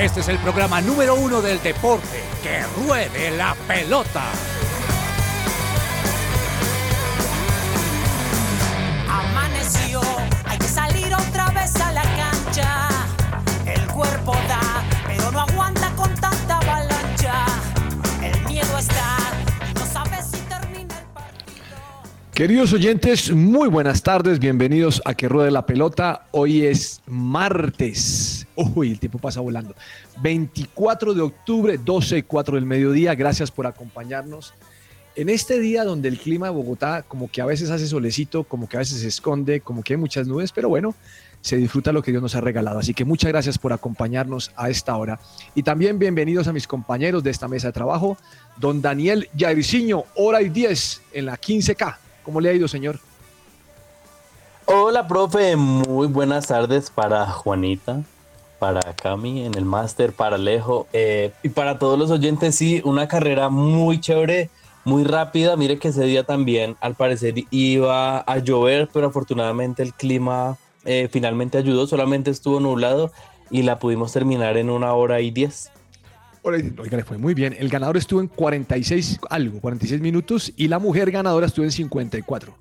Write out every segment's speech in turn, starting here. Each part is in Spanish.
Este es el programa número uno del deporte. Que ruede la pelota. Amaneció, hay que salir otra vez a la cancha. El cuerpo da, pero no aguanta con tanta avalancha. El miedo está, y no sabes si termina el partido. Queridos oyentes, muy buenas tardes, bienvenidos a Que Ruede la Pelota. Hoy es martes. Uy, el tiempo pasa volando. 24 de octubre, 12 y 4 del mediodía. Gracias por acompañarnos. En este día donde el clima de Bogotá como que a veces hace solecito, como que a veces se esconde, como que hay muchas nubes, pero bueno, se disfruta lo que Dios nos ha regalado. Así que muchas gracias por acompañarnos a esta hora. Y también bienvenidos a mis compañeros de esta mesa de trabajo, don Daniel Yairiciño, hora y 10 en la 15K. ¿Cómo le ha ido, señor? Hola, profe. Muy buenas tardes para Juanita, para Cami en el máster, para Alejo eh, y para todos los oyentes. Sí, una carrera muy chévere, muy rápida. Mire que ese día también, al parecer, iba a llover, pero afortunadamente el clima eh, finalmente ayudó. Solamente estuvo nublado y la pudimos terminar en una hora y diez. Oiga, le fue muy bien. El ganador estuvo en 46 algo, 46 minutos y la mujer ganadora estuvo en 54.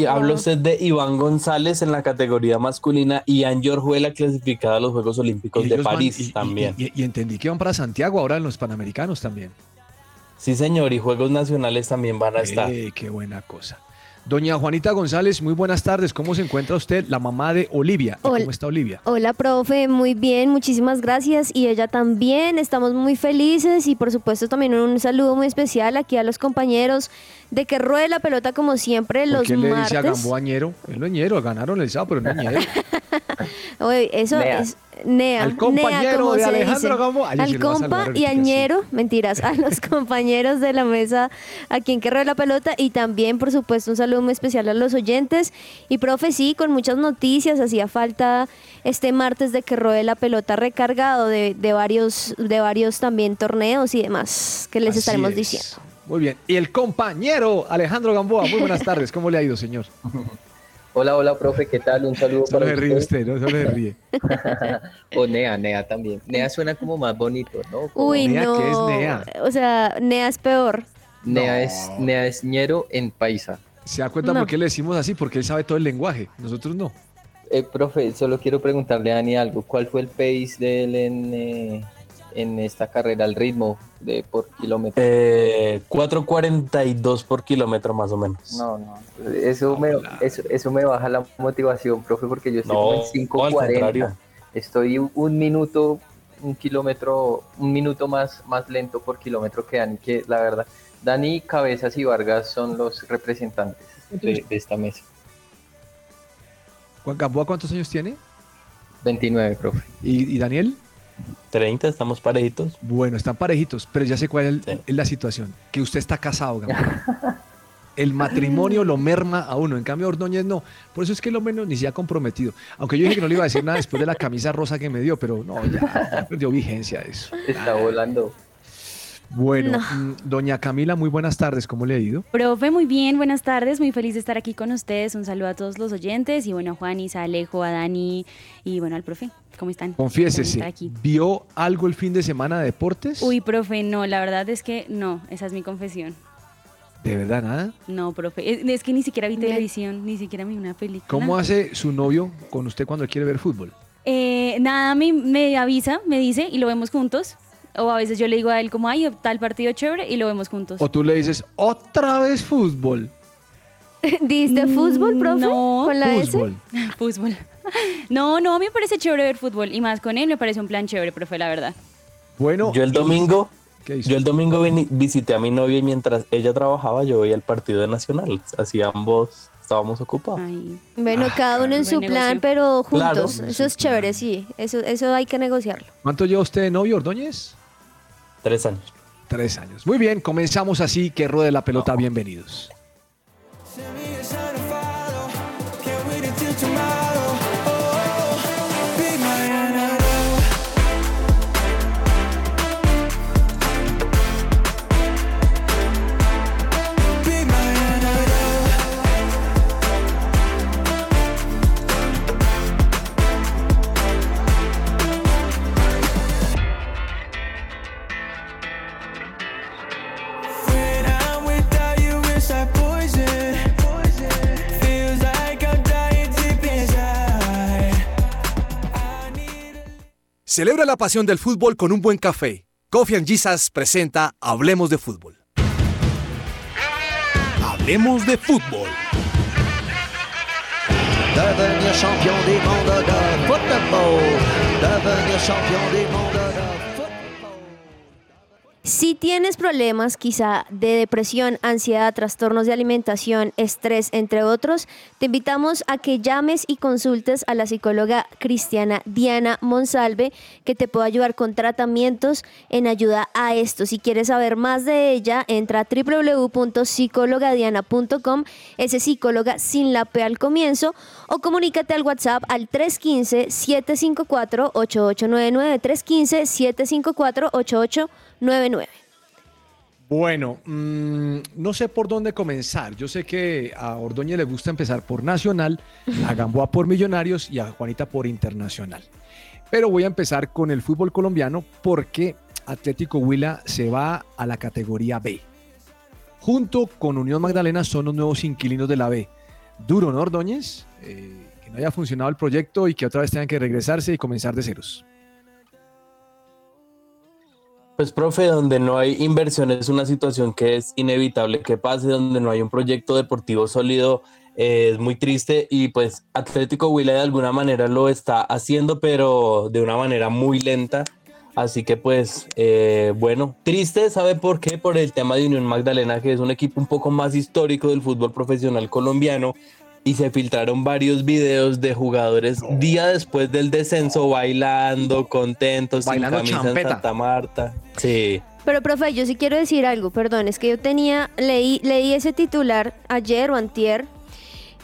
Y hablo usted de Iván González en la categoría masculina y Anne Orjuela clasificada a los Juegos Olímpicos de van- París y- también. Y, y entendí que van para Santiago ahora en los Panamericanos también. Sí, señor, y Juegos Nacionales también van a estar. Eh, qué buena cosa. Doña Juanita González, muy buenas tardes. ¿Cómo se encuentra usted? La mamá de Olivia. ¿Y Hola. ¿Cómo está Olivia? Hola, profe, muy bien, muchísimas gracias. Y ella también, estamos muy felices y por supuesto también un saludo muy especial aquí a los compañeros de que ruede la pelota como siempre ¿Por los qué le dice a martes. Gamboa Ñero? Es lo Ñero, ganaron el sábado, pero no Ñero. Oye, eso Nea. es Nea, Al compañero Nea, como de se Alejandro dice. Gamboa. Ay, Al compa y añero, mentiras, a los compañeros de la mesa aquí en que ruede la pelota y también, por supuesto, un saludo muy especial a los oyentes. Y profe, sí, con muchas noticias, hacía falta este martes de que ruede la pelota recargado de, de varios, de varios también torneos y demás que les Así estaremos es. diciendo. Muy bien. Y el compañero Alejandro Gamboa, muy buenas tardes. ¿Cómo le ha ido, señor? Hola, hola, profe, ¿qué tal? Un saludo Solo para se ríe usted, ¿no? Solo se ríe. O Nea, Nea también. Nea suena como más bonito, ¿no? Como Uy, Nea, no. ¿qué es Nea? O sea, Nea es peor. Nea es Nea es ñero en paisa. ¿Se da cuenta No. por qué le decimos así? Porque él sabe todo el lenguaje. Nosotros no. Eh, profe, solo quiero preguntarle a Dani algo. ¿Cuál fue el pace de él en, eh, en esta carrera, el ritmo de por kilómetro? Eh, 4.42 por kilómetro más o menos. No, no. Eso me, eso, eso me baja la motivación, profe, porque yo estoy No, como en no, al 5.40. contrario. Estoy un minuto, un kilómetro, un minuto más, más lento por kilómetro que Dani, que la verdad, Dani, Cabezas y Vargas son los representantes de, de esta mesa. Juan Gamboa, ¿cuántos años tiene? 29, profe. ¿Y, y Daniel? 30, estamos parejitos. Bueno, están parejitos, pero ya sé cuál es, Sí. la situación. Que usted está casado. El matrimonio lo merma a uno, en cambio Ordóñez no. Por eso es que lo menos ni se ha comprometido. Aunque yo dije que no le iba a decir nada después de la camisa rosa que me dio, pero no, ya, ya perdió vigencia eso. Está volando. Bueno, No. mm, doña Camila, muy buenas tardes, ¿cómo le ha ido? Profe, muy bien, buenas tardes, muy feliz de estar aquí con ustedes. Un saludo a todos los oyentes y bueno, a Juan, a Alejo, a Dani y bueno, al profe. ¿Cómo están? Confiésese, aquí. ¿vio algo el fin de semana de deportes? Uy, profe, no, la verdad es que no, esa es mi confesión. ¿De verdad nada? No, profe, es, es que ni siquiera vi televisión, ni siquiera vi una película. ¿Cómo hace su novio con usted cuando quiere ver fútbol? Eh, nada, me, me avisa, me dice y lo vemos juntos. O a veces yo le digo a él como, ay, tal partido chévere y lo vemos juntos. O tú le dices, otra vez fútbol. ¿Diste fútbol, profe? no. ¿Con la S? Fútbol. No, no, a mí me parece chévere ver fútbol y más con él me parece un plan chévere, profe, la verdad. Bueno, Yo el domingo, yo el domingo visité a mi novia y mientras ella trabajaba yo veía el partido de Nacional. Así ambos estábamos ocupados. Ay, Bueno, cada uno en su plan, negocio. pero Claro. juntos. Eso es chévere, sí. Eso, eso hay que negociarlo. ¿Cuánto lleva usted de novio, Ordóñez? Tres años. Tres años. Muy bien, comenzamos así, que ruede la pelota, bienvenidos. Celebra la pasión del fútbol con un buen café. Coffee and Jesus presenta Hablemos de Fútbol. Hablemos de Fútbol. Devenir champion des mondes de football. Devenir champion des mondes de Si tienes problemas quizá de depresión, ansiedad, trastornos de alimentación, estrés, entre otros, te invitamos a que llames y consultes a la psicóloga cristiana Diana Monsalve, que te puede ayudar con tratamientos en ayuda a esto. Si quieres saber más de ella, entra a www.psicologadiana.com, ese psicóloga sin la P al comienzo, o comunícate al WhatsApp al 315-754-8899, 315-754-8899. 99. Bueno, mm, no sé por dónde comenzar. Yo sé que a Ordóñez le gusta empezar por Nacional, a Gamboa por Millonarios y a Juanita por Internacional. Pero voy a empezar con el fútbol colombiano porque Atlético Huila se va a la categoría B. Junto con Unión Magdalena son los nuevos inquilinos de la B. Duro, ¿no, Ordóñez? Eh, que no haya funcionado el proyecto y que otra vez tengan que regresarse y comenzar de ceros. Pues, profe, donde no hay inversión es una situación que es inevitable que pase, donde no hay un proyecto deportivo sólido, eh, es muy triste y pues Atlético Huila de alguna manera lo está haciendo, pero de una manera muy lenta. Así que pues, eh, bueno, triste, ¿sabe por qué? Por el tema de Unión Magdalena, que es un equipo un poco más histórico del fútbol profesional colombiano y se filtraron varios videos de jugadores día después del descenso bailando, contentos, bailando sin camisa en Santa Marta. Sí. Pero profe, yo sí quiero decir algo, perdón, es que yo tenía leí leí ese titular ayer o antier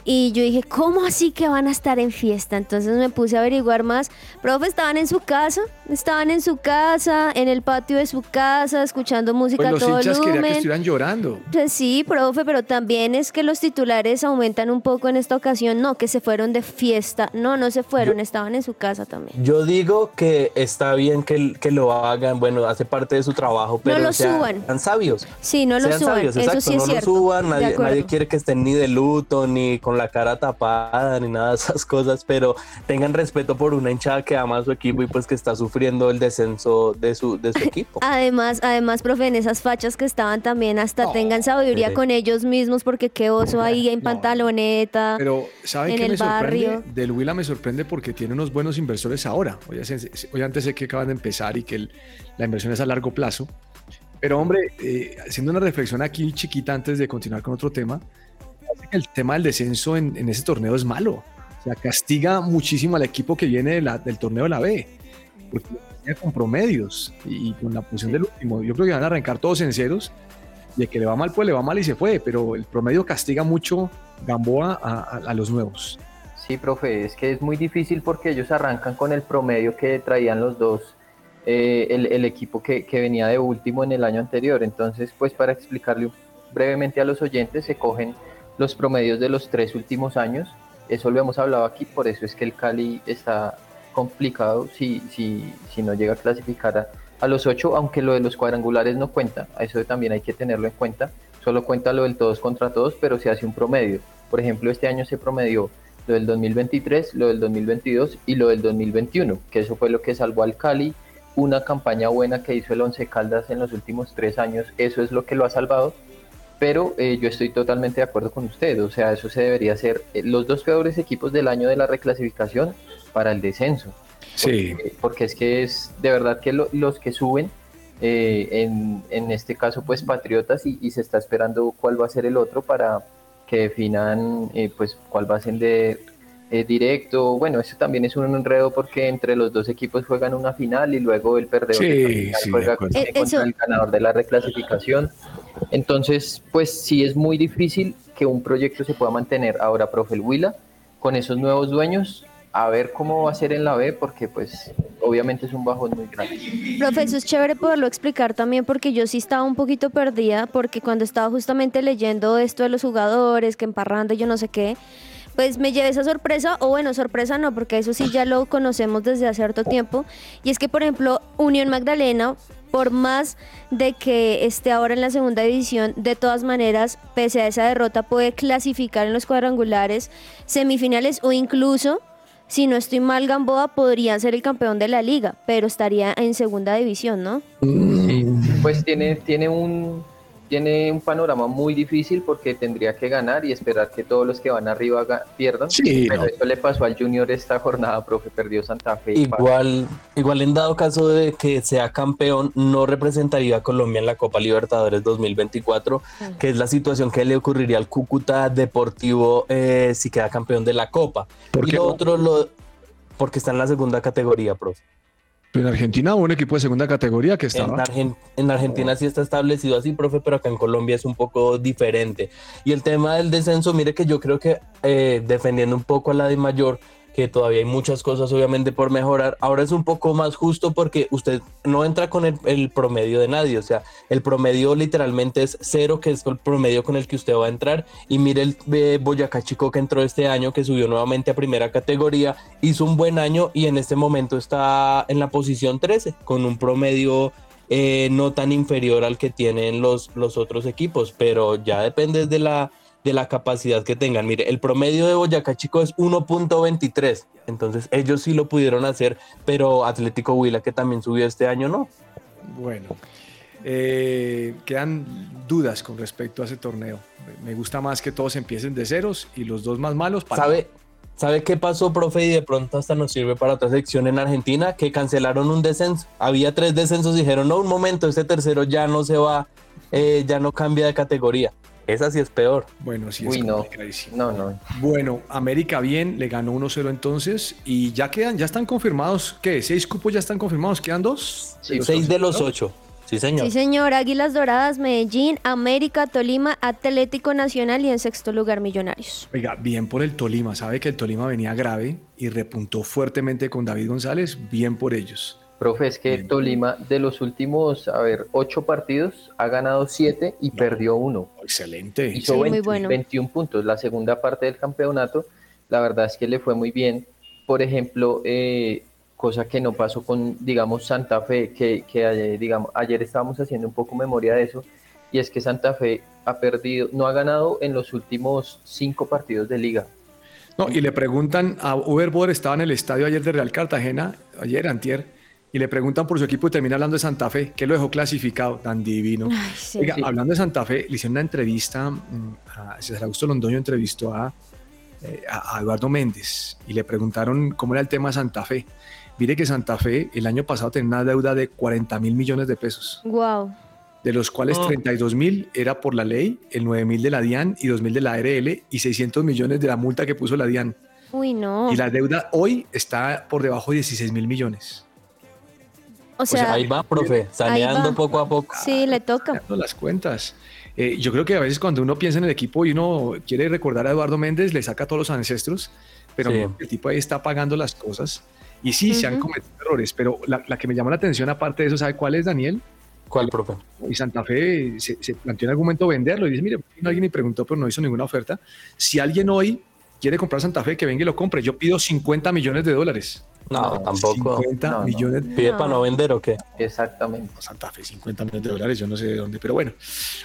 y yo dije, ¿cómo así que van a estar en fiesta? Entonces me puse a averiguar más. Profe, estaban en su casa, estaban en su casa, en el patio de su casa, escuchando música pues los a todo hinchas volumen. que estuvieran llorando. Pues sí, profe, pero también es que los titulares aumentan un poco en esta ocasión. No, que se fueron de fiesta. No, no se fueron, estaban en su casa también. Yo digo que está bien que, que lo hagan, bueno, hace parte de su trabajo, pero no lo sean, suban. sean sabios. Sí, no lo sean suban. sabios, Eso exacto, sí es no cierto. lo suban, nadie, nadie quiere que estén ni de luto, ni con la cara tapada, ni nada de esas cosas, pero tengan respeto por una hinchada que ama a su equipo y pues que está sufriendo el descenso de su, de su equipo. Además, además, profe, en esas fachas que estaban también hasta tengan sabiduría sí. con ellos mismos, porque qué oso ahí en No, pantaloneta. Pero, ¿saben en qué el me sorprende? barrio. Del Huila me sorprende porque tiene unos buenos inversores ahora. Hoy, hoy antes sé que acaban de empezar y que el- la inversión es a largo plazo. Pero, hombre, eh, haciendo una reflexión aquí chiquita antes de continuar con otro tema, el tema del descenso en, ese torneo es malo. O sea, castiga muchísimo al equipo que viene del torneo de la B. Porque con promedios y con la posición del último. Yo creo que van a arrancar todos en ceros. Y el que le va mal, pues le va mal y se fue. Pero el promedio castiga mucho Gamboa a, los nuevos. Sí, profe, es que es muy difícil porque ellos arrancan con el promedio que traían los dos, eh, el, equipo que venía de último en el año anterior. Entonces, pues para explicarle brevemente a los oyentes, se cogen los promedios de los tres últimos años. Eso lo hemos hablado aquí, por eso es que el Cali está complicado si, si, si no llega a clasificar a, a los ocho, aunque lo de los cuadrangulares no cuenta, eso también hay que tenerlo en cuenta. Solo cuenta lo del todos contra todos, pero se hace un promedio. Por ejemplo, este año se promedió lo del 2023, lo del 2022 y lo del 2021, que eso fue lo que salvó al Cali. Una campaña buena que hizo el Once Caldas en los últimos tres años, eso es lo que lo ha salvado. Pero eh, yo estoy totalmente de acuerdo con usted, o sea, eso se debería hacer eh, los dos peores equipos del año de la reclasificación para el descenso. Sí. Porque, porque es que es de verdad que lo- los que suben, eh, en, en este caso pues Patriotas, y, y se está esperando cuál va a ser el otro para que definan eh, pues cuál va a ser de eh, directo. Bueno, eso también es un enredo porque entre los dos equipos juegan una final y luego el perdedor Sí, de la final sí, juega contra el ganador de la reclasificación. Entonces, pues sí es muy difícil que un proyecto se pueda mantener. Ahora, profe el Huila, con esos nuevos dueños, a ver cómo va a ser en la B, porque pues obviamente es un bajón muy grande. Profe, eso es chévere poderlo explicar también porque yo sí estaba un poquito perdida porque cuando estaba justamente leyendo esto de los jugadores, que emparrando yo no sé qué, pues me llevé esa sorpresa, o bueno, sorpresa no, porque eso sí ya lo conocemos desde hace harto tiempo, y es que por ejemplo Unión Magdalena, por más de que esté ahora en la segunda división, de todas maneras, pese a esa derrota, puede clasificar en los cuadrangulares, semifinales o incluso si no estoy mal, Gamboa podría ser el campeón de la liga, pero estaría en segunda división, ¿no? Sí, pues tiene, tiene un tiene un panorama muy difícil porque tendría que ganar y esperar que todos los que van arriba pierdan. Sí, Pero eso le pasó al Junior esta jornada, profe, perdió Santa Fe. Igual, igual en dado caso de que sea campeón, no representaría a Colombia en la Copa Libertadores 2024, que es la situación que le ocurriría al Cúcuta Deportivo eh, si queda campeón de la Copa. ¿Por y qué lo no? otro, lo, porque está en la segunda categoría, profe. En Argentina hubo un equipo de segunda categoría que En, estaba. Argen- en Argentina sí está establecido así, profe, pero acá en Colombia es un poco diferente. Y el tema del descenso, mire que yo creo que eh, defendiendo un poco a la de mayor, que todavía hay muchas cosas obviamente por mejorar, ahora es un poco más justo porque usted no entra con el, promedio de nadie, o sea, el promedio literalmente es cero, que es el promedio con el que usted va a entrar. Y mire el eh, Boyacá Chico que entró este año, que subió nuevamente a primera categoría, hizo un buen año y en este momento está en la posición 13, con un promedio eh, no tan inferior al que tienen los, los otros equipos, pero ya depende de la, de la capacidad que tengan. Mire, el promedio de Boyacá Chico es 1.23, entonces ellos sí lo pudieron hacer, pero Atlético Huila, que también subió este año, no. Bueno, eh, quedan dudas con respecto a ese torneo. Me gusta más que todos empiecen de ceros y los dos más malos para. ¿Sabe, ¿Sabe qué pasó, profe? Y de pronto hasta nos sirve para otra sección en Argentina, que cancelaron un descenso. Había tres descensos y dijeron, no, un momento, este tercero ya no se va, eh, ya no cambia de categoría. Esa sí es peor. Bueno, sí, es Uy, no. complicadísimo. No, no. Bueno, América bien, le ganó 1-0 entonces y ya quedan, ya están confirmados, ¿qué? ¿Seis cupos ya están confirmados? ¿Quedan dos? Sí, los Seis ocho, de los ¿no? ocho. Sí, señor. Sí, señor. Águilas Doradas, Medellín, América, Tolima, Atlético Nacional y en sexto lugar Millonarios. Oiga, bien por el Tolima, sabe que el Tolima venía grave y repuntó fuertemente con David González, bien por ellos. Profe, es que Bien. Tolima de los últimos, a ver, ocho partidos ha ganado siete y perdió uno. Excelente. Hizo Sí, muy 20 bueno. 21 puntos. La segunda parte del campeonato, la verdad es que le fue muy bien. Por ejemplo, eh, cosa que no pasó con, digamos, Santa Fe, que, que ayer, digamos, ayer estábamos haciendo un poco memoria de eso, y es que Santa Fe ha perdido, no ha ganado en los últimos cinco partidos de liga. No, y le preguntan a Uber Boder, estaba en el estadio ayer de Real Cartagena, ayer, antier, y le preguntan por su equipo y termina hablando de Santa Fe, que lo dejó clasificado, tan divino. Ay, sí. Oiga, Sí. hablando de Santa Fe, le hicieron una entrevista, mm, a César Augusto Londoño entrevistó a, eh, a- a Eduardo Méndez y le preguntaron cómo era el tema de Santa Fe. Mire que Santa Fe el año pasado tenía una deuda de 40 mil millones de pesos, Wow. de los cuales Oh. 32 mil era por la ley, el 9 mil de la DIAN y 2 mil de la ARL y 600 millones de la multa que puso la DIAN. Uy, no. Y la deuda hoy está por debajo de 16 mil millones. O O sea, ahí va, profe, saneando va. poco a poco. sí, le toca. Las cuentas. Eh, yo creo que a veces cuando uno piensa en el equipo y uno quiere recordar a Eduardo Méndez, le saca a todos los ancestros, pero Sí. el tipo ahí está pagando las cosas. Y sí, se han cometido errores, pero la, la que me llama la atención aparte de eso, ¿sabe cuál es, Daniel? ¿Cuál, profe? Y Santa Fe se, se planteó en algún momento venderlo y dice, mire, vino alguien y preguntó, pero no hizo ninguna oferta. Si alguien hoy quiere comprar Santa Fe, que venga y lo compre. Yo pido 50 millones de dólares. No, tampoco. 50 No, no. millones ¿Pide para no vender o qué? Exactamente. Santa Fe, 50 millones de dólares, yo no sé de dónde, pero bueno.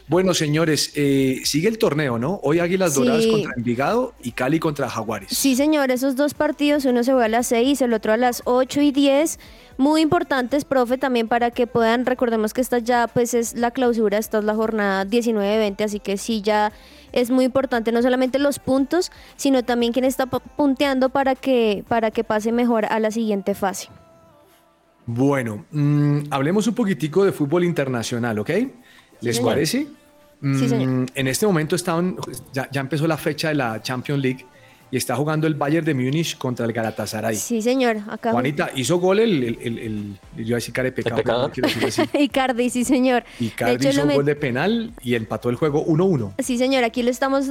Bueno, señores, eh, sigue el torneo, ¿no? Hoy Águilas Sí. Doradas contra Envigado y Cali contra Jaguares. Sí, señor, esos dos partidos, uno se juega a las 6, el otro a las 8 y 10. Muy importantes, profe, también para que puedan, recordemos que esta ya pues es la clausura, esta es la jornada 19-20, así que sí ya es muy importante no solamente los puntos, sino también quién está pu- punteando para que, para que pase mejor a la siguiente fase. Bueno, mm, hablemos un poquitico de fútbol internacional, ¿ok? ¿Les señor. parece? Sí, señor. Mm, En este momento están, ya, ya empezó la fecha de la Champions League y está jugando el Bayern de Múnich contra el Galatasaray. Sí, señor, acá. Juanita, hizo gol el, el, el, el- yo iba a decir cara de pecado. Icardi, sí, señor. Icardi hizo met- gol de penal y empató el juego 1-1. Sí, señor, aquí lo estamos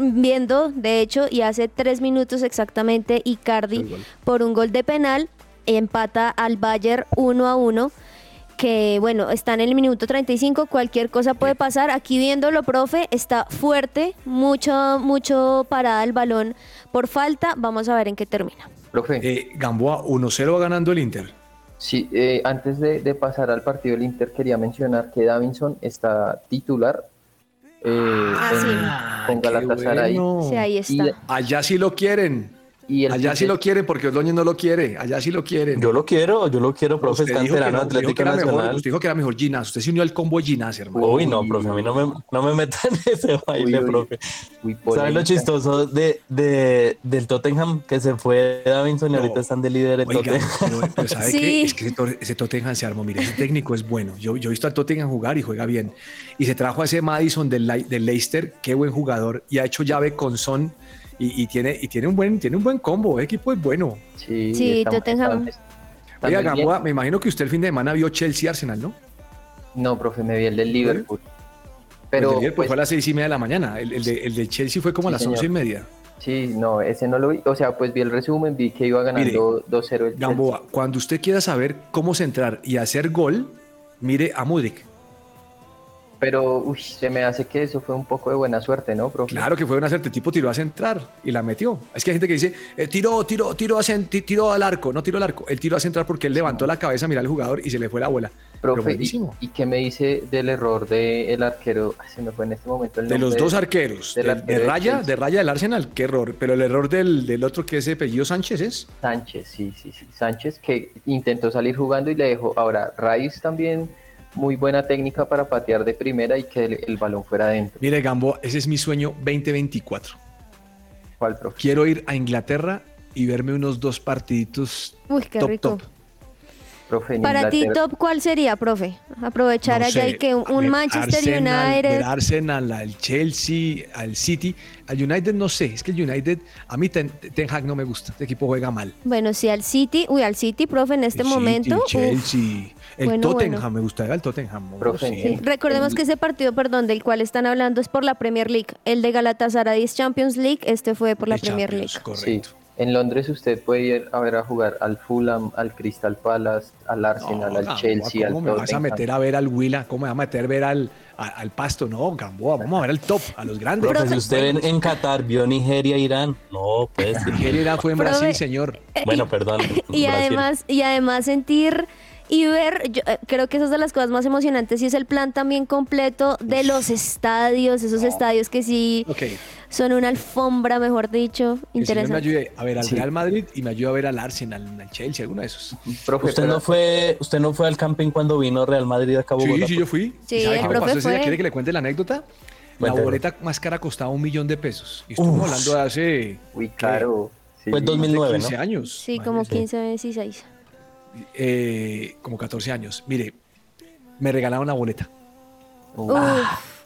viendo, de hecho, y hace tres minutos exactamente Icardi por un gol de penal empata al Bayern 1 a 1 que bueno, está en el minuto 35, cualquier cosa puede pasar. Aquí viéndolo, profe, está fuerte, mucho, mucho parada el balón por falta. Vamos a ver en qué termina. Profe. Eh, Gamboa 1-0 va ganando el Inter. Sí, eh, antes de, de pasar al partido del Inter, quería mencionar que Davinson está titular eh, Ah, en- sí. con qué Galatasaray. bueno. Sí, ahí está. Y- Allá sí lo quieren. Y el Allá sí lo quieren porque Ordóñez no lo quiere. Allá sí lo quieren. Yo lo quiero, yo lo quiero, profe, Usted está dijo que no, usted dijo Atlético que era mejor- Nacional. usted dijo que era mejor Ginás. Usted se unió al combo de Ginás, hermano. Uy, no, profe, a mí no me, no me metan en ese baile, uy. profe. ¿Sabes lo chistoso de, de, del Tottenham? Que se fue Davinson y No. ahorita están de líder en Oiga, Tottenham. pero, pero ¿sabe Sí. qué? Es que ese, to- ese Tottenham se armó. Mire, ese técnico es bueno. Yo, yo he visto al Tottenham jugar y juega bien. Y se trajo a ese Madison del, del Leicester, qué buen jugador. Y ha hecho llave con Son. Y, y tiene, y tiene, un buen, tiene un buen combo. El equipo es bueno. Sí, Sí, Tottenham. Oiga. Gamboa, me imagino que usted el fin de semana vio Chelsea Arsenal, ¿no? No, profe, me vi el del Liverpool. Pero Pero pues, pues, fue a las seis y media de la mañana. El, el de, el de Chelsea fue como a las señor. once y media. sí, no, ese no lo vi. O sea, pues vi el resumen, vi que iba ganando 2-0 el Gamboa, cuando usted quiera saber cómo centrar y hacer gol, mire a Mudrik. Pero, uy, se me hace que eso fue un poco de buena suerte, ¿no, profe? Claro que fue una suerte, el tipo tiró a centrar y la metió. Es que hay gente que dice, eh, tiró, tiró, tiró, a tiró al arco, no tiró al arco. Él tiró a centrar porque él levantó la cabeza a mirar al jugador y se le fue la bola. Profe, ¿y, qué me dice del error del arquero? Ay, se me fue en este momento el De nombre los dos arqueros, de, arquero de de raya, de raya del Arsenal, qué error. Pero el error del, del otro que es de apellido Sánchez es. Sánchez, sí, sí, sí. Sánchez que intentó salir jugando y le dejó. Ahora, Rice también muy buena técnica para patear de primera y que el, el balón fuera adentro. Mire, Gamboa, ese es mi sueño 2024. ¿Cuál, profe? Quiero ir a Inglaterra y verme unos dos partiditos Uy, qué top, rico. top. Profe, Para ti, top, ¿cuál sería, profe? Aprovechar No allá sé, y que un ver, Manchester Arsenal, United. ver Arsenal, al Chelsea, al City, al United no sé, es que el United, a mí Ten, Ten Hag no me gusta, este equipo juega mal. Bueno, sí, al City. Uy, al City, profe, en este El City, momento. uf, Chelsea, el bueno, Tottenham, bueno. me gustaría el Tottenham. Profe, sí. Sí, Recordemos El- que ese partido, perdón, del cual están hablando es por la Premier League. El de Galatasaray es Champions League, este fue por la De Premier Champions, League. Correcto. Sí. En Londres usted puede ir a ver a jugar al Fulham, al Crystal Palace, al Arsenal, No, al Gamboa, Chelsea, al ¿Cómo me vas a meter a ver al Willa? ¿Cómo me vas a meter a ver al, al Pasto? No, Gamboa, vamos a ver al top, a los grandes. Si usted en, en Qatar vio Nigeria, Irán, no, pues. Nigeria era- fue en Profe, Brasil, señor. Bueno, perdón. Y además, y además sentir y ver, yo, eh, creo que esa es de las cosas más emocionantes y es el plan también completo de los estadios, esos estadios que sí Ok, son una alfombra, mejor dicho, que si me interesante. ayude a ver al Sí. Real Madrid y me ayude a ver al Arsenal, al Chelsea, alguno de esos. Profe, ¿Usted pero- no fue, usted no fue al camping cuando vino Real Madrid a Cabo Sí, Bogotá? sí, yo fui. Sí, ¿Y ¿Sabe el qué me pasó ese día? fue. ¿Quiere que le cuente la anécdota? La boleta más cara costaba un millón de pesos. Y estuvimos Uf. hablando de hace Uy, claro. Sí. Pues 2009, 15 ¿no? años. Sí, como imagínese. 15, 16. Eh, como 14 años. Mire, me regalaron la boleta. Uf,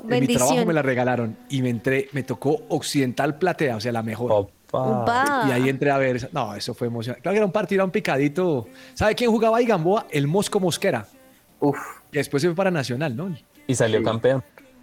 En mi trabajo me la regalaron y me entré, me tocó Occidental Platea, o sea, la mejor. Opa. Y ahí entré a ver. No, eso fue emocionante. Claro que era un partido, era un picadito. ¿Sabe quién jugaba ahí, Gamboa? El Mosco Mosquera. Uf, Y después se fue para Nacional, ¿no? Y salió Sí. campeón.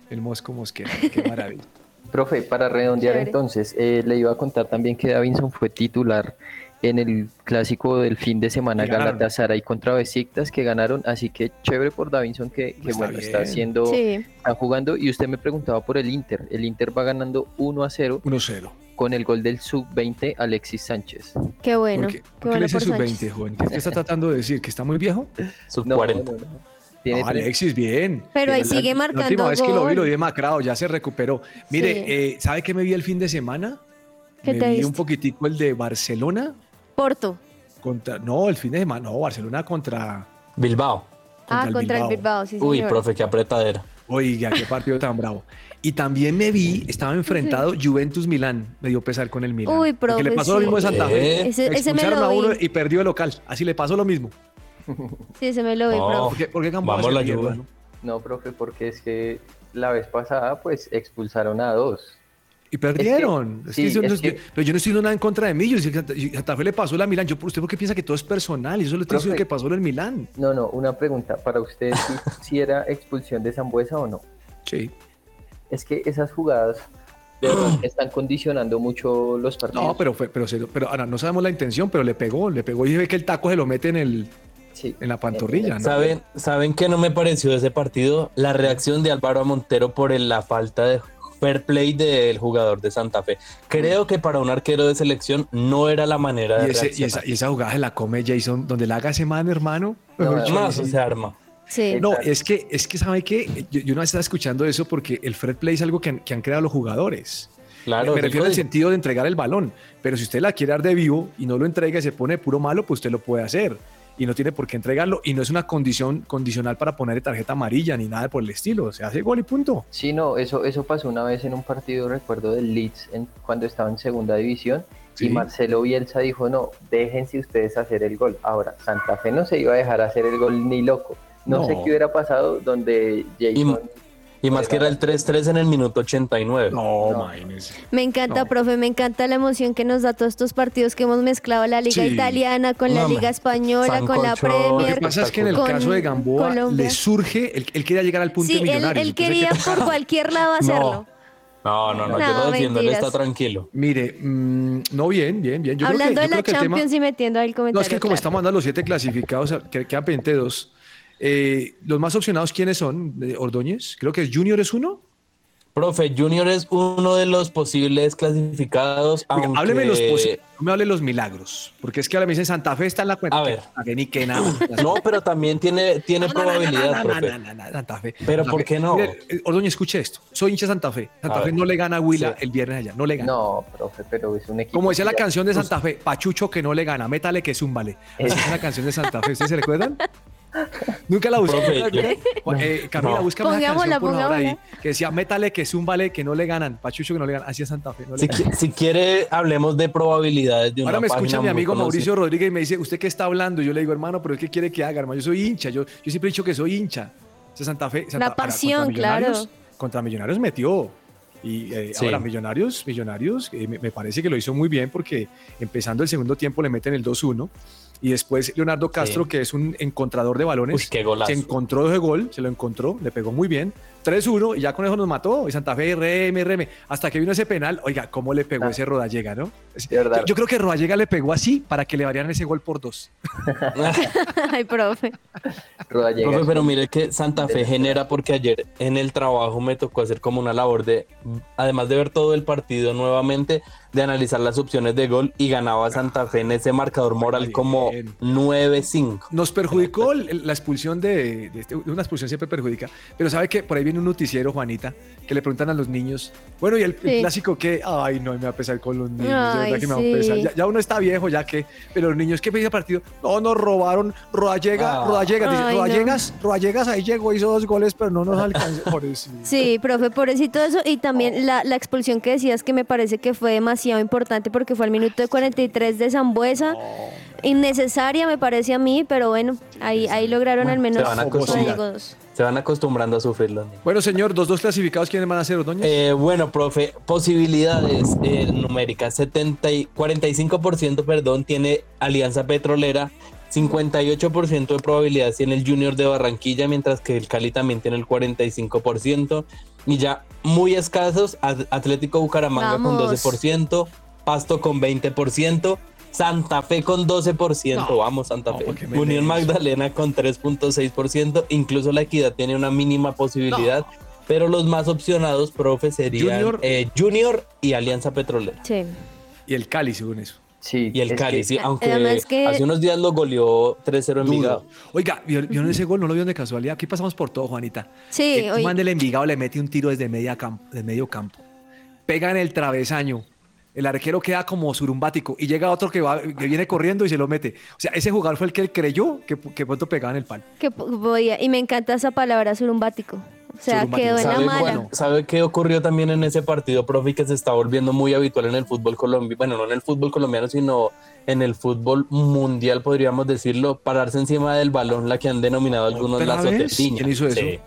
El Mosco Mosquera. Qué maravilla. profe, para redondear Chévere. entonces, eh, le iba a contar también que Davinson fue titular en el clásico del fin de semana. Galatasaray contra Besiktas que ganaron, así que chévere por Davinson que, que Está bueno, está haciendo, Sí. está jugando y usted me preguntaba por el Inter, el Inter va ganando 1 a 0 1-0. con el gol del sub-20 Alexis Sánchez. Qué bueno. ¿Por qué, qué por qué le dice por sub-20, Sánchez. joven? ¿Qué, qué está tratando de decir? ¿Que está muy viejo? Sub No, 40. no, no. Tiene No, tres- Alexis, bien. Pero ahí la- sigue La marcando última vez que lo vi, lo vi gol. demacrado, ya se recuperó. Mire, Sí. eh, ¿sabe qué me vi el fin de semana? ¿Qué me te vi viste? un poquitico el de Barcelona Porto. contra... No, el fin de semana, no, Barcelona contra... Bilbao. ah, el contra el Bilbao. Bilbao, sí, Uy, señor. profe, qué apretadera. Oiga, qué partido tan bravo. Y también me vi, estaba enfrentado Juventus-Milán, me dio pesar con el Milán. Uy, Porque le profe, pasó lo mismo de Santa Fe. Eh, Ese, ese me Expulsaron lo a uno y perdió el local, así le pasó lo mismo. Sí, ese me lo vi, No. profe. ¿Por qué, por qué Gamboa Vamos se la Juve. No, profe, porque es que la vez pasada pues expulsaron a dos. Y perdieron. Es que es- que- pero yo no estoy diciendo nada en contra de mí. Yo decía que Santa- Fe le pasó la Milán. Yo, ¿Usted por qué piensa que todo es personal? Y eso le estoy diciendo que pasó en el Milán. No, no, una pregunta para usted si, si era expulsión de Zambuesa o no. Sí. Es que esas jugadas verdad están condicionando mucho los partidos. No, pero fue, pero, pero ahora no sabemos la intención, pero le pegó, le pegó y ve que el taco se lo mete en el Sí. en la pantorrilla, ¿no? ¿Saben, ¿Saben qué no me pareció de ese partido? La reacción de Álvaro Montero por el- la falta de fair play del jugador de Santa Fe. Creo que para un arquero de selección no era la manera Y, de ese- y esa, y esa jugada se la come Jason, donde la haga ese man, hermano. No, Más se arma. Sí. No, es que, es que ¿sabe qué? Yo, yo vez estaba escuchando eso porque el fair play es algo que han, que han creado los jugadores. Claro, me refiero al sentido de entregar el balón. Pero si usted la quiere dar de vivo y no lo entrega y se pone puro malo, pues usted lo puede hacer. Y no tiene por qué entregarlo. Y no es una condición condicional para ponerle tarjeta amarilla ni nada por el estilo. Se hace gol y punto. Sí, no, eso, eso pasó una vez en un partido, recuerdo, del Leeds, en- cuando estaba en segunda división, Sí. y Marcelo Bielsa dijo, no, déjense ustedes hacer el gol. Ahora, Santa Fe no se iba a dejar hacer el gol ni loco. No, sé No. qué hubiera pasado donde Jason... Y más que era el 3-3 en el minuto 89. No, No. imagínese. Me encanta, No. profe, me encanta la emoción que nos da todos estos partidos que hemos mezclado la Liga Sí. Italiana con la No, Liga. Española, con la Sancocho. Lo que Premier. pasa es que en el con caso de Gamboa Colombia. le surge, él, él quería llegar al punto Sí, de él, millonarios. él quería que por cualquier lado hacerlo. No, no, no, yo No, lo defiendo, él está tranquilo. Mire, mm, no, bien, bien, bien. Yo creo que- Hablando yo de creo la que el tema- Champions y metiendo ahí el comentario. No, es que como claro. estamos dando los siete clasificados, que quedan pendiente dos. Eh, los más opcionados, ¿quiénes son? Ordóñez, creo que es Junior es uno. Profe, Junior es uno de los posibles clasificados. Oiga, aunque... hábleme los posi- no me hable los milagros, porque es que ahora me dicen Santa Fe está en la cuenta. A ver. Que ni que nada. No, pero también tiene, tiene No, no, no, no, probabilidad, no, no, profe. no, no, no, Santa Fe. Pero Santa ¿por Fe. qué no? Eh, Ordóñez, escuche esto. Soy hincha de Santa Fe. Santa A Fe ver. no le gana a Huila Sí. el viernes allá. No le gana. No, profe, pero es un equipo... Como decía la canción de Santa Fe, Pachucho que no le gana, métale que es un vale. Esa es una canción de Santa Fe, ¿ustedes se recuerdan? Nunca la busqué. Profe, yo- Eh, Camila, No. búscame una canción por favor ahí que decía, métale que es un vale que no le ganan, Pachucho que no le ganan, así es Santa Fe. no Si, ganan. qui- si quiere, hablemos de probabilidades de una Ahora me escucha mi amigo. Mauricio Rodríguez y me dice, ¿usted qué está hablando? Yo le digo, hermano, pero es que quiere que haga, hermano. Yo soy hincha, yo, yo siempre he dicho que soy hincha. Santa Fe. Santa- La ahora, pasión, contra Millonarios- claro. Contra Millonarios metió. Y eh, Sí. ahora Millonarios, Millonarios, eh, me, me parece que lo hizo muy bien porque empezando el segundo tiempo le meten el 2-1 y después Leonardo Castro, Sí. que es un encontrador de balones, Uy, qué golazo. se encontró ese gol, se lo encontró, le pegó muy bien, 3-1 y ya con eso nos mató. Y Santa Fe, RM, RM, hasta que vino ese penal, oiga, cómo le pegó Ah. ese Rodallega, ¿no? De verdad. Yo, yo creo que Rodallega le pegó así para que le variaran ese gol por dos. Ay, profe. Rodallega Profe, pero mire que Santa Fe genera porque ayer en el trabajo me tocó hacer como una labor de, además de ver todo el partido nuevamente, de analizar las opciones de gol y ganaba Santa Fe en ese marcador moral Bien. como 9-5. Nos perjudicó la expulsión de, de este- una expulsión siempre perjudica, pero sabe que por ahí viene un noticiero, Juanita, que le preguntan a los niños, bueno, y el, clásico que, ay, no, me va a pesar con los niños, de verdad que me va a pesar. Ya, ya uno está viejo, ya que, pero los niños, ¿qué pedía el partido? No, nos robaron, Rodallega, Ah. Rodallega, dice, Ay, no. Rodallegas, Rodallegas ahí llegó, hizo dos goles, pero no nos alcanzó. Por eso. Sí, profe, pobrecito eso. Y también la, la expulsión que decías que me parece que fue demasiado importante porque fue al minuto de 43 de Zambuesa. Innecesaria me parece a mí, pero bueno, ahí, ahí lograron al menos dos. Se van acostumbrando a sufrir los niños. Bueno, señor, dos, dos clasificados, ¿quiénes van a ser, Ordóñez? Eh, bueno, profe, posibilidades eh, numéricas. 70 y 45% perdón, tiene Alianza Petrolera, 58% de probabilidades tiene el Junior de Barranquilla, mientras que el Cali también tiene el 45%. Y ya muy escasos, At- Atlético Bucaramanga con Vamos. 12%, Pasto con 20%. Santa Fe con 12%, No, vamos Santa Fe. Unión lees. Magdalena con 3.6%, incluso la Equidad tiene una mínima posibilidad, pero los más opcionados, profe, serían Junior. eh, Junior y Alianza Petrolera. Sí. Y el Cali, según eso. Sí, Y el Cali, que- sí, aunque Además que- hace unos días lo goleó 3-0 Dudo. Envigado. Oiga, ¿vio- ¿vieron ese gol? ¿No lo vieron de casualidad? Aquí pasamos por todo, Juanita. Sí, El oye. man del Envigado le mete un tiro desde media campo, de medio campo. Pega en el travesaño. El arquero queda como surumbático y llega otro que, va, que viene corriendo y se lo mete. O sea, ese jugador fue el que él creyó que, que pronto pegaba en el palo. que po- podía. Y me encanta esa palabra, surumbático. O sea, quedó en la ¿Sabe, mala. cuál- ¿Sabe qué ocurrió también en ese partido, profe, que se está volviendo muy habitual en el fútbol colombiano? Bueno, no en el fútbol colombiano, sino en el fútbol mundial, podríamos decirlo, pararse encima del balón, la que han denominado algunos ¿Otra la azotepiña. ¿Quién hizo eso? Sí.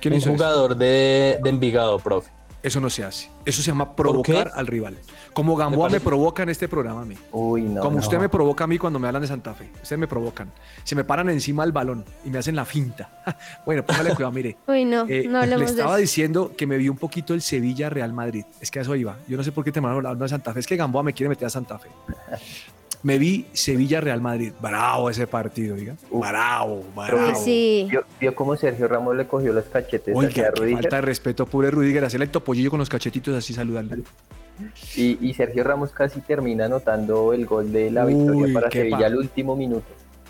¿Quién Un hizo eso? jugador de, de Envigado, profe. Eso no se hace. Eso se llama provocar al rival. Como Gamboa me, provoca en este programa a mí. Uy, no. Como no. usted me provoca a mí cuando me hablan de Santa Fe. Ustedes me provocan. Se me paran encima del balón y me hacen la finta. bueno, póngale cuidado, mire. Uy, no, Eh, no le de estaba eso. diciendo que me vi un poquito el Sevilla Real Madrid. Es que a eso iba. Yo no sé por qué te mandaron hablando de Santa Fe. Es que Gamboa me quiere meter a Santa Fe. Me vi Sevilla Real Madrid. Bravo ese partido, diga. Bravo, bravo. Sí. Vio, vio cómo Sergio Ramos le cogió los cachetes Rudiger falta de respeto, pure Rudiger. Hacerle el topollillo con los cachetitos así saludando. y, y Sergio Ramos casi termina anotando el gol de la Uy, victoria para Sevilla al último minuto.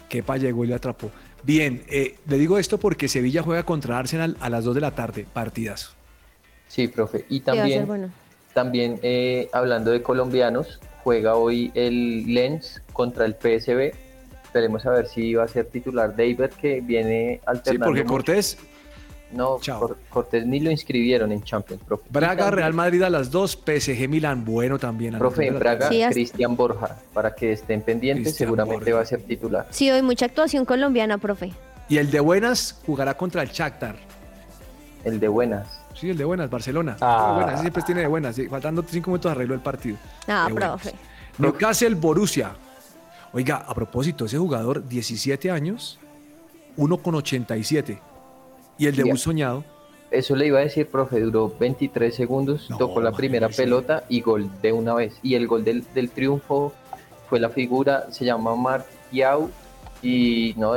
Kepa llegó y le atrapó. Bien, eh, le digo esto porque Sevilla juega contra Arsenal a las 2 de la tarde. Partidas. Sí, profe. Y Sí, a también bueno. también eh, hablando de colombianos, juega hoy el Lens contra el PSB. Esperemos a ver si va a ser titular David, que viene alternando. Sí, porque Cortés no, Cortés ni lo inscribieron en Champions, profe. Braga, Real Madrid a las dos, PSG Milán, bueno también. Profe, en Braga, Cristian Borja, para que estén pendientes, seguramente va a ser titular. Sí, hoy mucha actuación colombiana, profe. Y el de Buenas jugará contra el Shakhtar. El de Buenas. Sí, el de Buenas, Barcelona. Ah. Buenas, siempre tiene de Buenas. Faltando cinco minutos arregló el partido. Ah, profe. Newcastle, Borussia. Oiga, a propósito, ese jugador, 17 años, 1,87 ¿Y el debut soñado? Eso le iba a decir, profe, duró 23 segundos, tocó la primera pelota y gol de una vez. Y el gol del, triunfo fue la figura, se llama Mark Yao. Y no,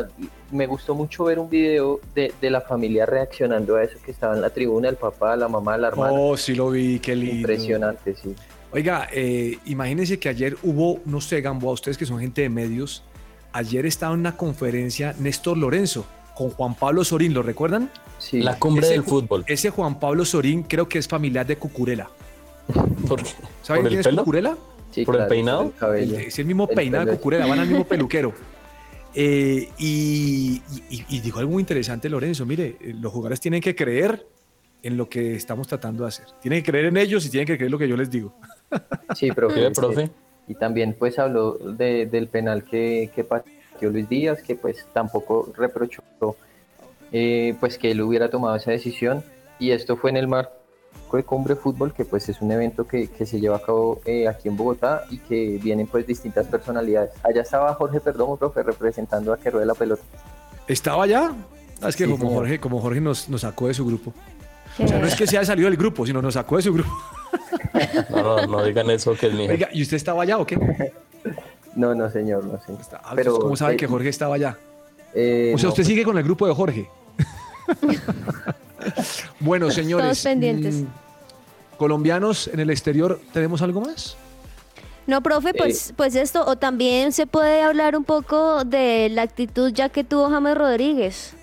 me gustó mucho ver un video de, la familia reaccionando a eso que estaba en la tribuna, el papá, la mamá, la hermana. Oh, sí lo vi, qué lindo. Impresionante, sí. Oiga, eh, imagínense que ayer hubo, no sé, Gamboa, ustedes que son gente de medios, ayer estaba en una conferencia Néstor Lorenzo, con Juan Pablo Sorín, ¿lo recuerdan? Sí. La cumbre del fútbol. Ese Juan Pablo Sorín creo que es familiar de Cucurela. ¿Por ¿Saben quién es Cucurela? Sí, ¿Por el peinado? es el mismo peinado de Cucurela, van al mismo peluquero. Eh, y, dijo algo muy interesante Lorenzo, mire, eh, los jugadores tienen que creer en lo que estamos tratando de hacer. Tienen que creer en ellos y tienen que creer lo que yo les digo. Sí, profe. profe? Y también pues habló del penal que, que Luis Díaz, que pues tampoco reprochó eh, pues que él hubiera tomado esa decisión. Y esto fue en el marco de Cumbre Fútbol, que pues es un evento que, se lleva a cabo eh, aquí en Bogotá y que vienen pues distintas personalidades. Allá estaba Jorge Perdomo, profe, representando a que ruede la pelota. ¿Estaba allá? Ah, es que como, Jorge, como Jorge nos, nos sacó de su grupo. O sea, no es que se haya salido del grupo, sino nos sacó de su grupo. No, no, no digan eso que es mío. Oiga, ¿y usted estaba allá o qué? No, no, señor, no sé. Pero, ¿Cómo sabe que Jorge estaba allá? Eh, o sea, usted sigue con el grupo de Jorge. bueno, señores. Todos pendientes. Colombianos en el exterior, ¿tenemos algo más? No, profe, pues, eh. pues esto, o también se puede hablar un poco de la actitud ya que tuvo James Rodríguez.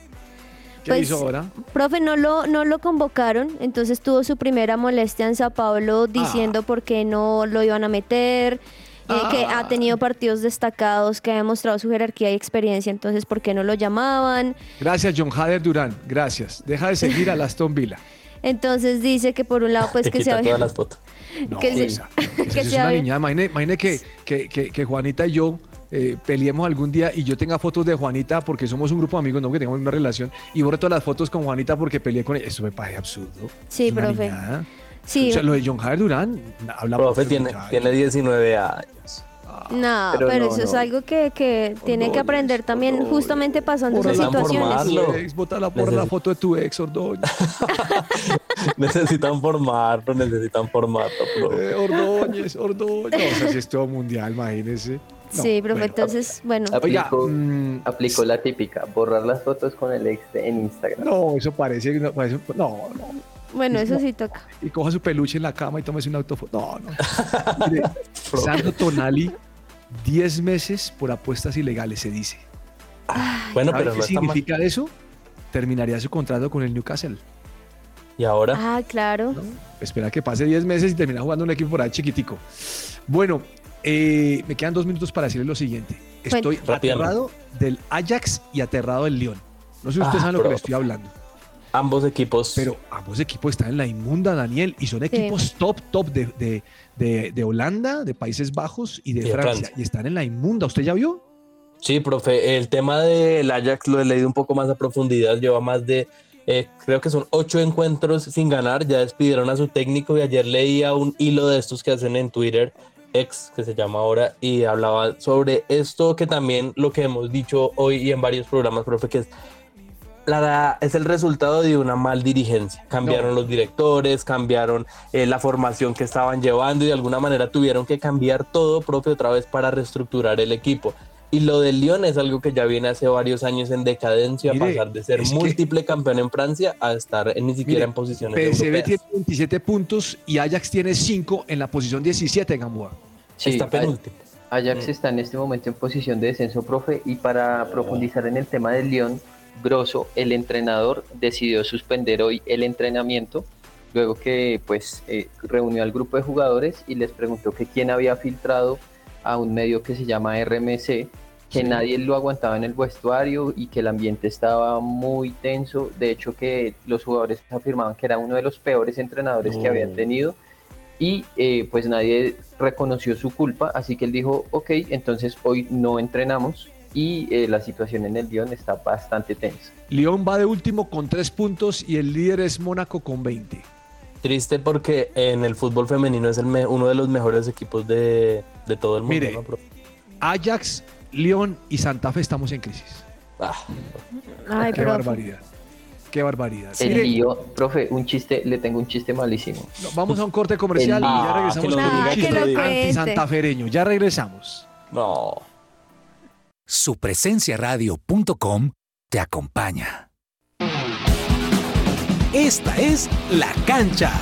¿Qué pues, hizo ahora? Profe, no lo, no lo convocaron, entonces tuvo su primera molestia en Sao Paulo diciendo ah. por qué no lo iban a meter, eh, que ha ah. tenido partidos destacados, que ha demostrado su jerarquía y experiencia, entonces, ¿por qué no lo llamaban? Gracias, John Hader Durán, gracias. Deja de seguir a Aston Villa. Entonces dice que por un lado, pues que se había... todas las fotos. que esa, es una niña. Imagine, que, que, que, Juanita y yo eh, peleemos algún día y yo tenga fotos de Juanita porque somos un grupo de amigos, no que tengamos una relación, y borre todas las fotos con Juanita porque peleé con ella. Eso me parece absurdo. Sí, profe. Sí. O sea, lo de John Javier Durán, habla Profe, tiene, tiene 19 años. No, pero, eso es algo que, que tiene que aprender también justamente pasando esas situaciones. Bota la, por la foto de tu ex, Ordóñez. necesitan formarlo, necesitan formarlo. Eh, Ordóñez, Ordóñez. No, o sea, si es todo mundial, imagínese. sí, profe, entonces, bueno. Aplicó, mm, aplicó la típica, borrar las fotos con el ex en Instagram. No, eso parece, no, parece, no, no. Bueno, eso sí toca. Y coja su peluche en la cama y tómese un autofoto. No, no. Mire, Tonali, 10 meses por apuestas ilegales, se dice. bueno, pero qué significa eso? Terminaría su contrato con el Newcastle. ¿Y ahora? Ah, claro. Espera que pase 10 meses y termina jugando un equipo por ahí chiquitico. Bueno, eh, me quedan dos minutos para decirles lo siguiente. Estoy aterrado del Ajax y aterrado del León. No sé si ustedes ah, saben lo que le estoy hablando. Ambos equipos. Pero ambos equipos están en la inmunda, Daniel, y son equipos top, top de, de, Holanda, de Países Bajos y de, Francia, Y están en la inmunda. ¿Usted ya vio? Sí, profe. El tema del Ajax lo he leído un poco más a profundidad. Lleva más de, eh, creo que son ocho encuentros sin ganar. Ya despidieron a su técnico y ayer leía un hilo de estos que hacen en Twitter, ex, que se llama ahora, y hablaba sobre esto que también lo que hemos dicho hoy y en varios programas, profe, que es es el resultado de una mal dirigencia. Cambiaron los directores, cambiaron eh, la formación que estaban llevando y de alguna manera tuvieron que cambiar todo propio otra vez para reestructurar el equipo. Y lo del Lyon es algo que ya viene hace varios años en decadencia, a pasar de ser múltiple campeón en Francia a estar ni siquiera en posiciones PSV tiene 27 puntos y Ajax tiene 5 en la posición 17 en Gamboa. Sí, está penúltimo. Ajax está en este momento en posición de descenso, profe, y para profundizar en el tema del Lyon, Grosso, el entrenador, decidió suspender hoy el entrenamiento luego que pues eh, reunió al grupo de jugadores y les preguntó que quién había filtrado a un medio que se llama RMC, que nadie lo aguantaba en el vestuario y que el ambiente estaba muy tenso, de hecho que los jugadores afirmaban que era uno de los peores entrenadores que habían tenido y eh, pues nadie reconoció su culpa, así que él dijo, ok, entonces hoy no entrenamos y eh, la situación en el Lyon está bastante tensa. Lyon va de último con tres puntos y el líder es Mónaco con 20. Triste porque en el fútbol femenino es el uno de los mejores equipos de, todo el mundo. Mire, Ajax, Lyon y Santa Fe estamos en crisis. Ah. Ay, Qué barbaridad. Qué barbaridad. El lío, profe, un chiste, le tengo un chiste malísimo. vamos a un corte comercial y ya regresamos con un chiste antisantafereño. Ya regresamos. No. Supresenciaradio.com te acompaña. Esta es La Cancha.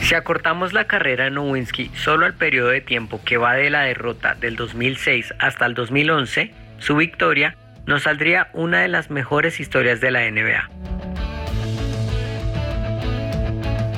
Si acortamos la carrera de Nowinski solo al periodo de tiempo que va de la derrota del 2006 hasta el 2011, su victoria nos saldría una de las mejores historias de la NBA.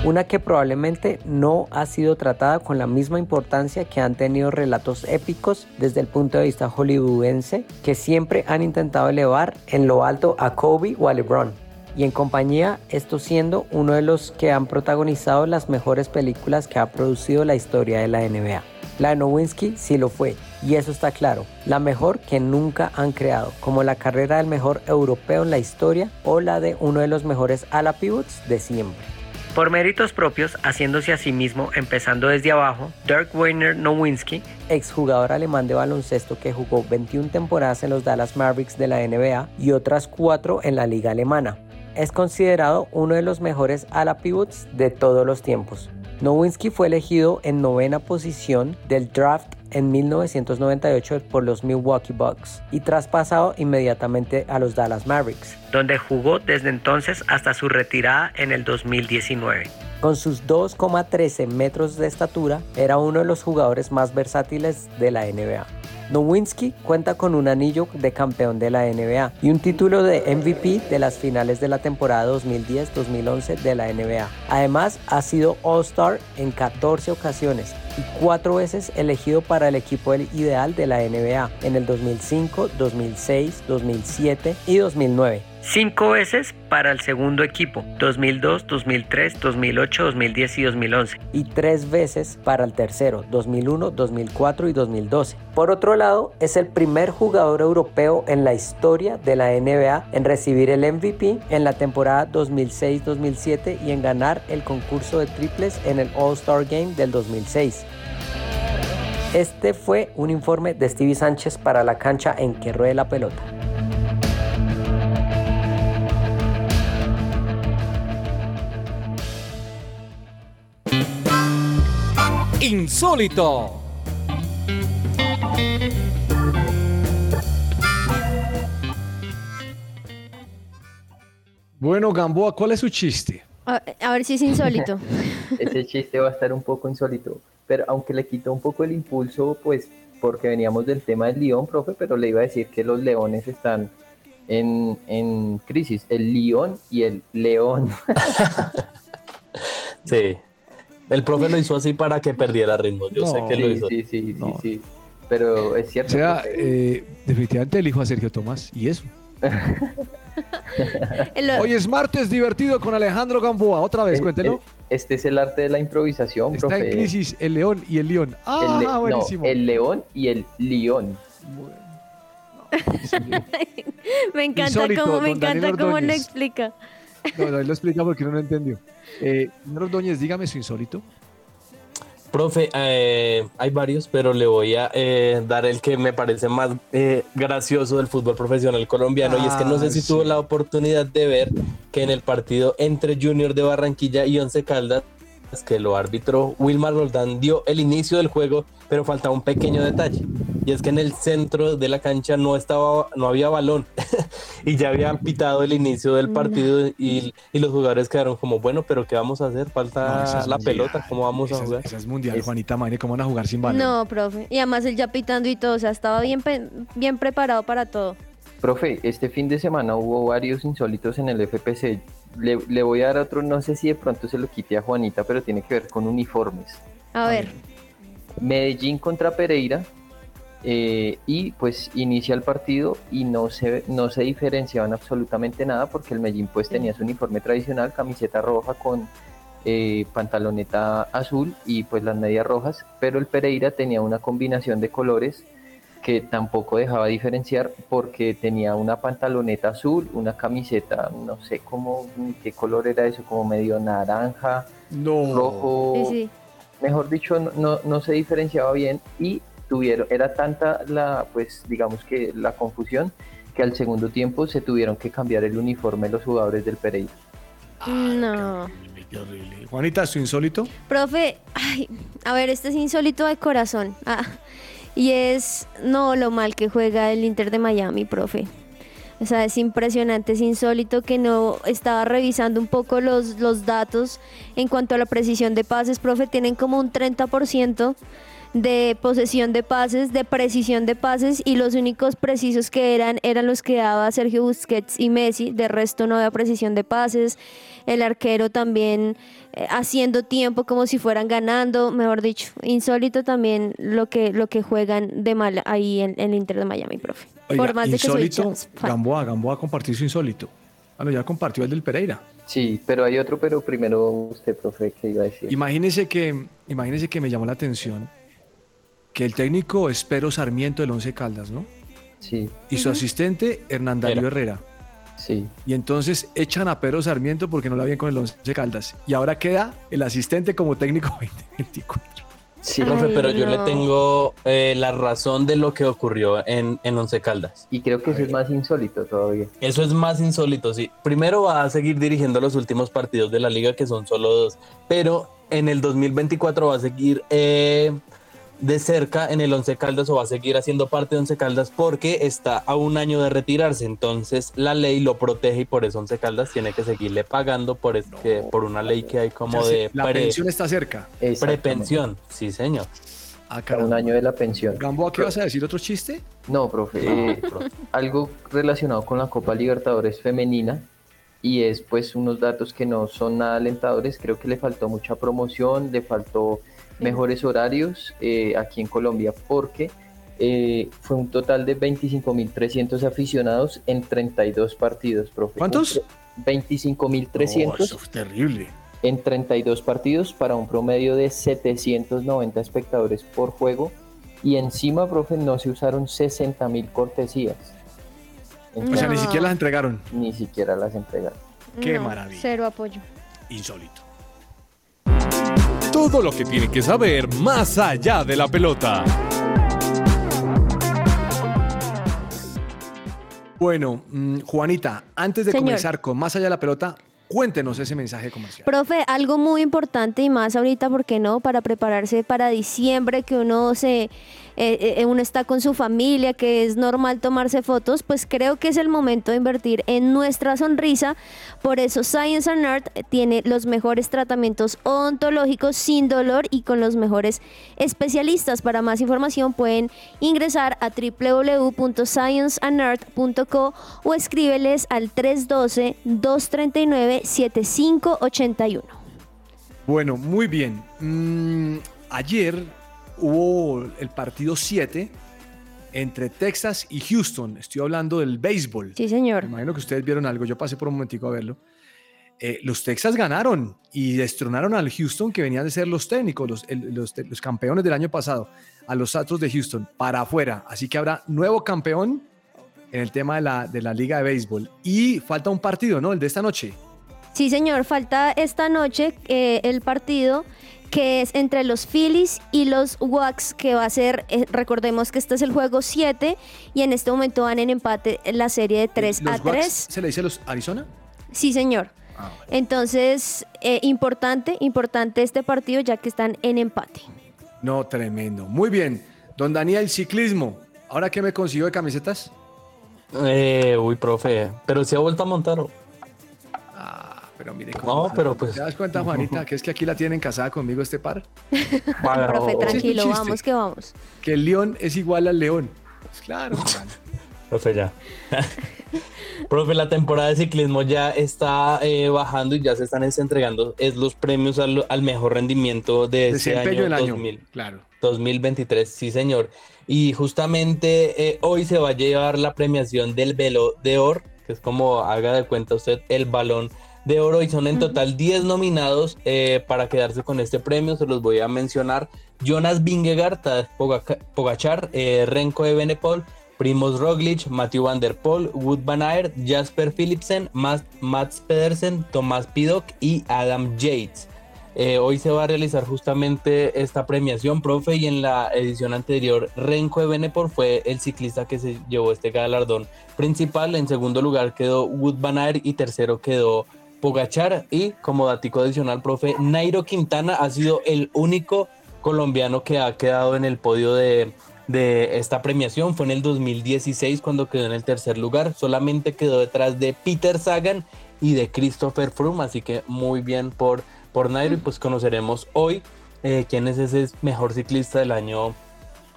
Una que probablemente no ha sido tratada con la misma importancia que han tenido relatos épicos desde el punto de vista hollywoodense que siempre han intentado elevar en lo alto a Kobe o a LeBron y en compañía esto siendo uno de los que han protagonizado las mejores películas que ha producido la historia de la NBA. La de Nowinski sí lo fue, y eso está claro, la mejor que nunca han creado, como la carrera del mejor europeo en la historia o la de uno de los mejores ala pivots de siempre. Por méritos propios, haciéndose a sí mismo, empezando desde abajo, Dirk Weiner Nowinski, exjugador alemán de baloncesto que jugó 21 temporadas en los Dallas Mavericks de la NBA y otras 4 en la liga alemana, es considerado uno de los mejores ala pivots de todos los tiempos. Nowinski fue elegido en novena posición del draft en 1998 por los Milwaukee Bucks y traspasado inmediatamente a los Dallas Mavericks, donde jugó desde entonces hasta su retirada en el 2019. Con sus 2,13 metros de estatura, era uno de los jugadores más versátiles de la NBA. Nowinski cuenta con un anillo de campeón de la NBA y un título de MVP de las finales de la temporada 2010-2011 de la NBA. Además, ha sido All-Star en 14 ocasiones y cuatro veces elegido para el equipo ideal de la NBA en el 2005, 2006, 2007 y 2009 cinco veces para el segundo equipo, 2002, 2003, 2008, 2010 y 2011. Y tres veces para el tercero, 2001, 2004 y 2012. Por otro lado, es el primer jugador europeo en la historia de la NBA en recibir el MVP en la temporada 2006-2007 y en ganar el concurso de triples en el All-Star Game del 2006. Este fue un informe de Stevie Sánchez para la cancha en que ruede la pelota. Insólito. Bueno, Gamboa, ¿cuál es su chiste? A, ver si es insólito. Ese chiste va a estar un poco insólito, pero aunque le quitó un poco el impulso, pues porque veníamos del tema del león, profe, pero le iba a decir que los leones están en, en crisis, el león y el león. sí, el profe lo hizo así para que perdiera ritmo. Yo sé que lo hizo. Sí, sí, sí, sí, Pero es cierto. O sea, eh, definitivamente elijo a Sergio Tomás. Y eso. Hoy es martes divertido con Alejandro Gamboa. Otra vez, cuéntelo. Este es el arte de la improvisación, Está en crisis el león y el león. Ah, buenísimo. el león y el león. me encanta cómo, me encanta cómo lo explica. No, él lo explica porque no lo entendió. Eh, Ordóñez, dígame su insólito. Profe, eh, hay varios, pero le voy a eh, dar el que me parece más eh, gracioso del fútbol profesional colombiano. y es que no sé si tuvo la oportunidad de ver que en el partido entre Junior de Barranquilla y Once Caldas, que lo árbitro Wilmar Roldán dio el inicio del juego, pero faltaba un pequeño detalle y es que en el centro de la cancha no estaba, no había balón y ya habían pitado el inicio del partido y, los jugadores quedaron como, bueno, pero ¿qué vamos a hacer? Falta la pelota, ¿cómo vamos a jugar? Esa es mundial, Juanita Madre, ¿cómo van a jugar sin balón? No, profe, y además él ya pitando y todo, o sea, estaba bien, bien preparado para todo. Profe, este fin de semana hubo varios insólitos en el FPC. Le, le, voy a dar otro, no sé si de pronto se lo quite a Juanita, pero tiene que ver con uniformes. A ver. Medellín contra Pereira, eh, y pues inicia el partido y no se, no se diferenciaban absolutamente nada porque el Medellín pues tenía su uniforme tradicional, camiseta roja con eh, pantaloneta azul y pues las medias rojas, pero el Pereira tenía una combinación de colores que tampoco dejaba diferenciar porque tenía una pantaloneta azul, una camiseta, no sé cómo, qué color era eso, como medio naranja, rojo, mejor dicho, no, no se diferenciaba bien y tuvieron, era tanta la, pues digamos que la confusión que al segundo tiempo se tuvieron que cambiar el uniforme los jugadores del Pereira. no. Juanita, ¿su insólito? Profe, ay, a ver, este es insólito de corazón. Ah, y es, no, lo mal que juega el Inter de Miami, profe. O sea, es impresionante, es insólito que no estaba revisando un poco los, los datos en cuanto a la precisión de pases, profe, tienen como un 30% de posesión de pases, de precisión de pases y los únicos precisos que eran eran los que daba Sergio Busquets y Messi, de resto no había precisión de pases, el arquero también haciendo tiempo como si fueran ganando, mejor dicho, insólito también lo que lo que juegan de mal ahí en, el Inter de Miami, profe. Por más insólito, de que soy Gamboa, Gamboa compartió su insólito. Bueno, ya compartió el del Pereira. Sí, pero hay otro, pero primero usted, profe, que iba a decir. Imagínese que, imagínese que me llamó la atención que el técnico es Pero Sarmiento del Once Caldas, ¿no? Sí. Y su asistente, Hernán Darío Herrera. Sí. Y entonces echan a Pero Sarmiento porque no la bien con el Once Caldas. Y ahora queda el asistente como técnico 2024. Sí, profe, pero yo le tengo eh, la razón de lo que ocurrió en, en Once Caldas. Y creo que eso es más insólito todavía. Eso es más insólito, sí. Primero va a seguir dirigiendo los últimos partidos de la liga, que son solo dos. Pero en el 2024 va a seguir eh, de cerca en el Once Caldas o va a seguir haciendo parte de Once Caldas porque está a un año de retirarse. Entonces la ley lo protege y por eso Once Caldas tiene que seguirle pagando por, este, por una ley que hay como de... La pensión está cerca. Prepensión, sí señor. Acá un año de la pensión. Gamboa, ¿qué vas a decir? ¿Otro chiste? No, profe. Eh, algo relacionado con la Copa Libertadores femenina y es pues unos datos que no son nada alentadores. Creo que le faltó mucha promoción, le faltó mejores horarios eh, aquí en Colombia porque eh, fue un total de 25.300 aficionados en 32 partidos, profe. ¿Cuántos? 25.300. eso es terrible. En 32 partidos para un promedio de 790 espectadores por juego. Y encima, profe, no se usaron 60.000 cortesías. o sea, ni siquiera las entregaron. Ni siquiera las entregaron. Qué maravilla. Cero apoyo. Insólito todo lo que tiene que saber más allá de la pelota. Bueno, mm, Juanita, antes de comenzar con más allá de la pelota, Cuéntenos ese mensaje comercial. Profe, algo muy importante y más ahorita, ¿por qué no? Para prepararse para diciembre, que uno se eh, eh, uno está con su familia, que es normal tomarse fotos, pues creo que es el momento de invertir en nuestra sonrisa. Por eso Science and Art tiene los mejores tratamientos odontológicos sin dolor y con los mejores especialistas. Para más información pueden ingresar a www.scienceandart.co o escríbeles al 312 239 7581. Bueno, muy bien. Mm, ayer hubo el partido 7 entre Texas y Houston. Estoy hablando del béisbol. Sí, señor. imagino que ustedes vieron algo. Yo pasé por un momentico a verlo. Eh, los Texas ganaron y destronaron al Houston, que venían de ser los técnicos, los, los, campeones del año pasado, a los Astros de Houston, para afuera. Así que habrá nuevo campeón en el tema de la, de la Liga de Béisbol. Y falta un partido, ¿no? El de esta noche. Sí, señor, falta esta noche eh, el partido que es entre los Phillies y los Wax, que va a ser, eh, recordemos que este es el juego 7 y en este momento van en empate la serie de 3 a 3. ¿Se le dice a los Arizona? Sí, señor. Ah, Entonces, eh, importante, importante este partido ya que están en empate. No, tremendo. Muy bien. Don Daniel, ciclismo. ¿Ahora qué me consiguió de camisetas? Eh, uy, profe, pero se ha vuelto a montar. Pero mire No, pero pues. ¿Te das cuenta, Juanita, que es que aquí la tienen casada conmigo este par? Profe, tranquilo, vamos que vamos. Que el león es igual al león. Pues claro, Profe, ya. Profe, la temporada de ciclismo ya está eh, bajando y ya se están entregando es los premios al, mejor rendimiento de ese año, 2000, claro. 2023, sí señor. Y justamente eh, hoy se va a llevar la premiación del Velo de Or, que es como haga de cuenta usted el balón de oro y son en total 10 nominados eh, para quedarse con este premio. Se los voy a mencionar. Jonas Vingegaard, Pogachar, Renko de Benepol, Primoz Roglic, Matthew Van Der Poel, Wood Van Aert, Jasper Philipsen, Mats Pedersen, Tomás Pidok y Adam Yates. Eh, hoy se va a realizar justamente esta premiación, profe, y en la edición anterior, Renko de Benepor fue el ciclista que se llevó este galardón principal. En segundo lugar quedó Wood Van Aert y tercero quedó Pogachar. Y como datico adicional, profe, Nairo Quintana ha sido el único colombiano que ha quedado en el podio de de esta premiación. Fue en el 2016 cuando quedó en el tercer lugar. Solamente quedó detrás de Peter Sagan y de Christopher Froome. Así que muy bien por, por Nairo. Y pues conoceremos hoy eh, quién es ese mejor ciclista del año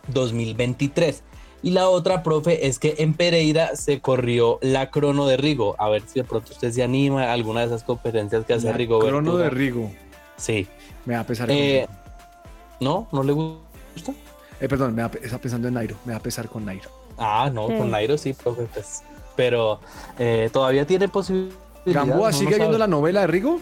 2023. Y la otra, profe, es que en Pereira se corrió la crono de Rigo. A ver si de pronto usted se anima a alguna de esas competencias que hace Rigo. La crono de Rigo. Sí. Me va a pesar. Eh, ¿No? ¿No le gusta? Eh, perdón, me está pensando en Nairo, me va a pesar con Nairo. Ah, no, con Nairo sí, profe, pues, pero eh, todavía tiene posibilidad. ¿Gamboa sigue viendo la novela de Rigo?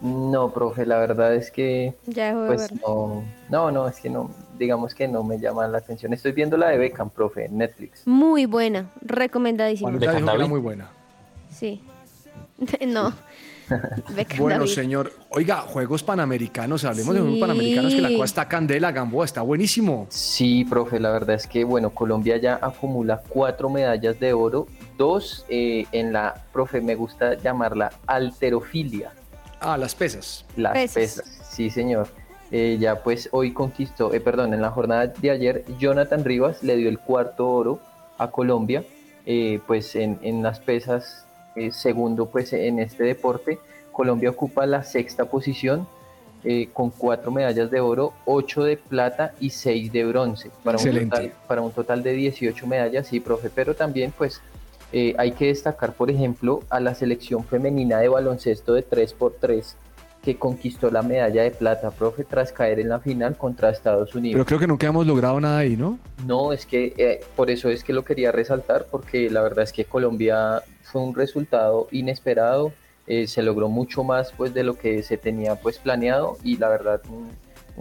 No, profe, la verdad es que ya pues no, no, no, es que no, digamos que no me llama la atención. Estoy viendo la de Beckham, profe, en Netflix. Muy buena, recomendadísima. muy buena. Sí. no. bueno, señor. Oiga, Juegos Panamericanos, hablemos de Juegos Panamericanos, que la cosa está candela, Gamboa, está buenísimo. Sí, profe, la verdad es que, bueno, Colombia ya acumula cuatro medallas de oro, dos eh, en la, profe, me gusta llamarla alterofilia. Ah, las pesas. Las pesas, sí, señor. Eh, ya pues hoy conquistó, eh, perdón, en la jornada de ayer, Jonathan Rivas le dio el cuarto oro a Colombia, pues en, en las pesas eh, segundo pues en este deporte. Colombia ocupa la sexta posición eh, con cuatro medallas de oro, ocho de plata y seis de bronce, para, un total, para un total de 18 medallas, sí, profe, pero también pues eh, hay que destacar, por ejemplo, a la selección femenina de baloncesto de 3x3 que conquistó la medalla de plata, profe, tras caer en la final contra Estados Unidos. Pero creo que nunca hemos logrado nada ahí, ¿no? No, es que por eso es que lo quería resaltar, porque la verdad es que Colombia fue un resultado inesperado, eh, se logró mucho más pues de lo que se tenía pues planeado y la verdad un,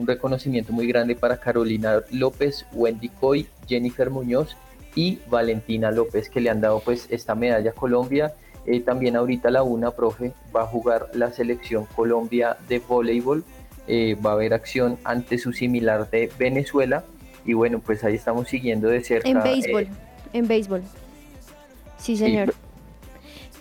reconocimiento muy grande para Carolina López, Wendy Coy, Jennifer Muñoz y Valentina López que le han dado pues esta medalla a Colombia. Eh, también ahorita la UNA, profe, va a jugar la selección Colombia de voleibol, eh, va a haber acción ante su similar de Venezuela y bueno, pues ahí estamos siguiendo de cerca. En béisbol, en béisbol. Sí, señor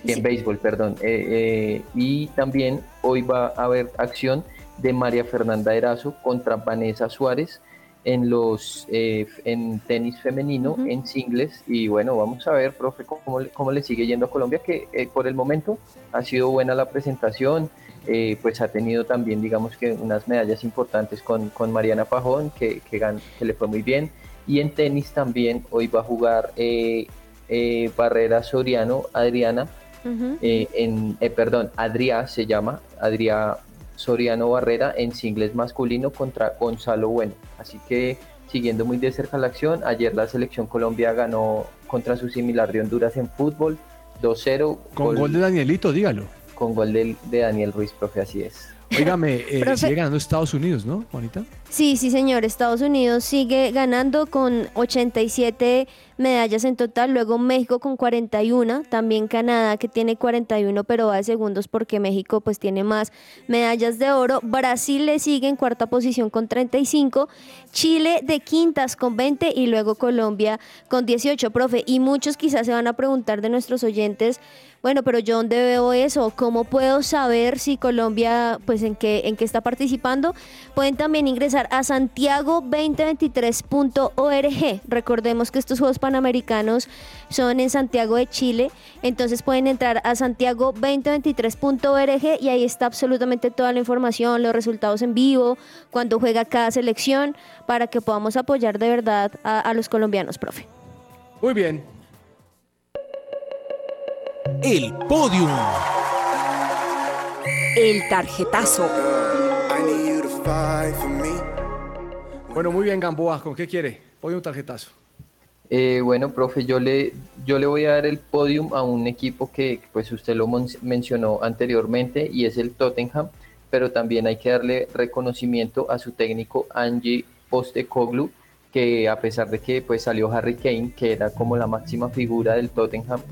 en béisbol, perdón. Eh, eh, y también hoy va a haber acción de María Fernanda Erazo contra Vanessa Suárez en los eh, en tenis femenino, en singles. Y bueno, vamos a ver, profe, cómo, cómo le sigue yendo a Colombia, que por el momento ha sido buena la presentación. pues ha tenido también, digamos que unas medallas importantes con, con Mariana Pajón, que, que, que, le fue muy bien. Y en tenis también hoy va a jugar Barrera Soriano, Adriana, eh, en, eh, perdón, Adrià se llama, Adrià Soriano Barrera en singles masculino contra Gonzalo Bueno. Así que siguiendo muy de cerca la acción, ayer la selección Colombia ganó contra su similar de Honduras en fútbol 2-0. Con gol, de Danielito, dígalo. Con gol de, de Daniel Ruiz, profe, así es. Óigame, eh, sigue ganando Estados Unidos, ¿no, Juanita? Sí, sí, señor. Estados Unidos sigue ganando con 87 medallas en total. Luego México con 41. También Canadá que tiene 41, pero va de segundos porque México pues tiene más medallas de oro. Brasil le sigue en cuarta posición con 35. Chile de quintas con 20 y luego Colombia con 18, profe. Y muchos quizás se van a preguntar de nuestros oyentes bueno, pero yo dónde veo eso, cómo puedo saber si Colombia, pues en qué, en qué está participando. Pueden también ingresar a santiago2023.org. Recordemos que estos Juegos Panamericanos son en Santiago de Chile, entonces pueden entrar a santiago2023.org y ahí está absolutamente toda la información, los resultados en vivo, cuando juega cada selección, para que podamos apoyar de verdad a, a los colombianos, profe. Muy bien, el podium. El tarjetazo. Bueno, muy bien, Gamboa. ¿Con qué quiere? Podium tarjetazo. Eh, bueno, profe, yo le, yo le voy a dar el podium a un equipo que pues usted lo mencionó anteriormente y es el Tottenham, pero también hay que darle reconocimiento a su técnico Angie Postecoglou, que a pesar de que pues salió Harry Kane, que era como la máxima figura del Tottenham,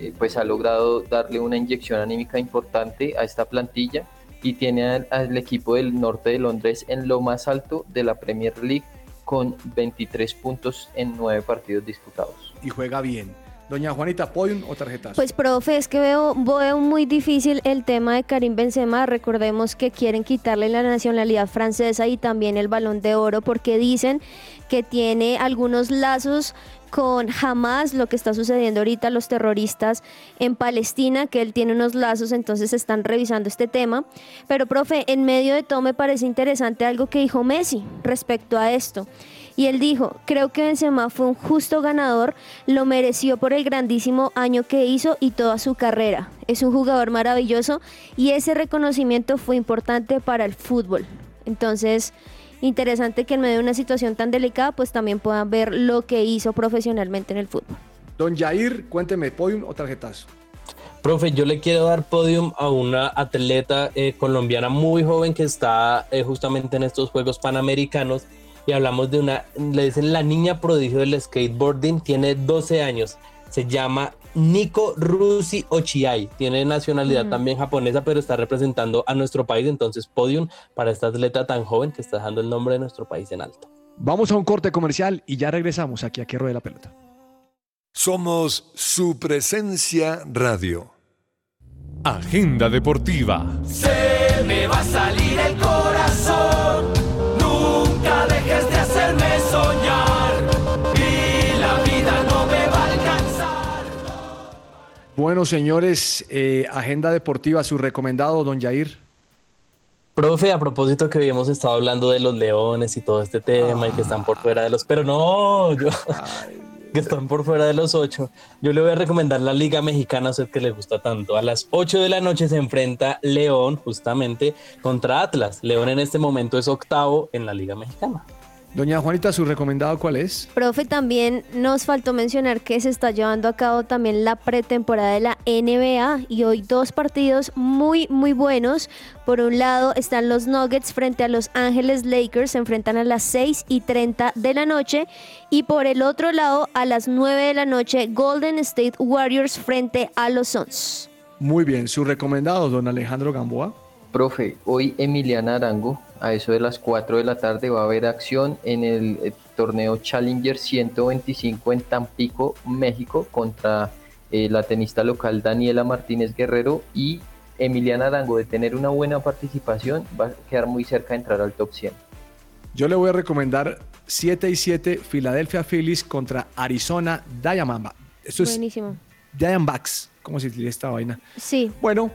eh, pues ha logrado darle una inyección anímica importante a esta plantilla y tiene al, equipo del norte de Londres en lo más alto de la Premier League con 23 puntos en 9 partidos disputados. Y juega bien. Doña Juanita, ¿podium o tarjetas? Pues, profe, es que veo, veo muy difícil el tema de Karim Benzema. Recordemos que quieren quitarle la nacionalidad francesa y también el balón de oro porque dicen que tiene algunos lazos con Hamas, lo que está sucediendo ahorita, los terroristas en Palestina, que él tiene unos lazos, entonces están revisando este tema. Pero, profe, en medio de todo me parece interesante algo que dijo Messi respecto a esto. Y él dijo, creo que Benzema fue un justo ganador, lo mereció por el grandísimo año que hizo y toda su carrera. Es un jugador maravilloso y ese reconocimiento fue importante para el fútbol. Entonces, interesante que en medio de una situación tan delicada, pues también puedan ver lo que hizo profesionalmente en el fútbol. Don Jair, cuénteme, podium o tarjetazo. Profe, yo le quiero dar podium a una atleta eh, colombiana muy joven que está eh, justamente en estos Juegos Panamericanos y hablamos de una, le dicen la niña prodigio del skateboarding, tiene 12 años, se llama Nico Rusi Ochiai. Tiene nacionalidad también japonesa, pero está representando a nuestro país. Entonces, podium para esta atleta tan joven que está dejando el nombre de nuestro país en alto. Vamos a un corte comercial y ya regresamos aquí a Que de la Pelota. Somos su presencia radio. Agenda deportiva. Se me va a salir el corazón. Bueno, señores, eh, agenda deportiva, su recomendado, don Jair. Profe, a propósito que habíamos estado hablando de los leones y todo este tema y que están por fuera de los... Pero no, yo... que están por fuera de los ocho. Yo le voy a recomendar la Liga Mexicana a usted que le gusta tanto. A las ocho de la noche se enfrenta León justamente contra Atlas. León en este momento es octavo en la Liga Mexicana. Doña Juanita, ¿su recomendado cuál es? Profe, también nos faltó mencionar que se está llevando a cabo también la pretemporada de la NBA y hoy dos partidos muy, muy buenos. Por un lado están los Nuggets frente a los Ángeles Lakers, se enfrentan a las 6 y 30 de la noche. Y por el otro lado, a las 9 de la noche, Golden State Warriors frente a los Suns. Muy bien, su recomendado, don Alejandro Gamboa. Profe, hoy Emiliana Arango, a eso de las 4 de la tarde, va a haber acción en el eh, torneo Challenger 125 en Tampico, México, contra eh, la tenista local Daniela Martínez Guerrero y Emiliana Arango, de tener una buena participación, va a quedar muy cerca de entrar al top 100. Yo le voy a recomendar 7 y 7 Philadelphia Phillies contra Arizona Diamondbacks. Esto es. Diamondbacks. ¿Cómo se dice esta vaina? Sí. Bueno,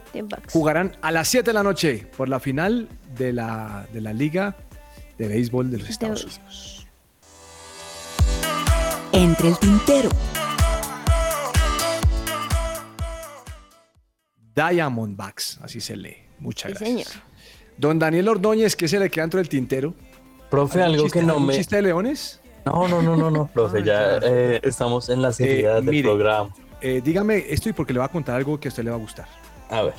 jugarán a las 7 de la noche por la final de la, de la Liga de Béisbol de los Estados Unidos. Entre el tintero. Diamondbacks, así se lee. Muchas Sí, gracias. señor. Don Daniel Ordóñez, ¿qué se le queda dentro del tintero? Profe, ¿Algún algo chiste- que no me... chiste de leones? No, no, no, no, no, profe, ya eh, estamos en la seriedad del mire, programa. Eh, dígame esto y porque le va a contar algo que a usted le va a gustar. A ver.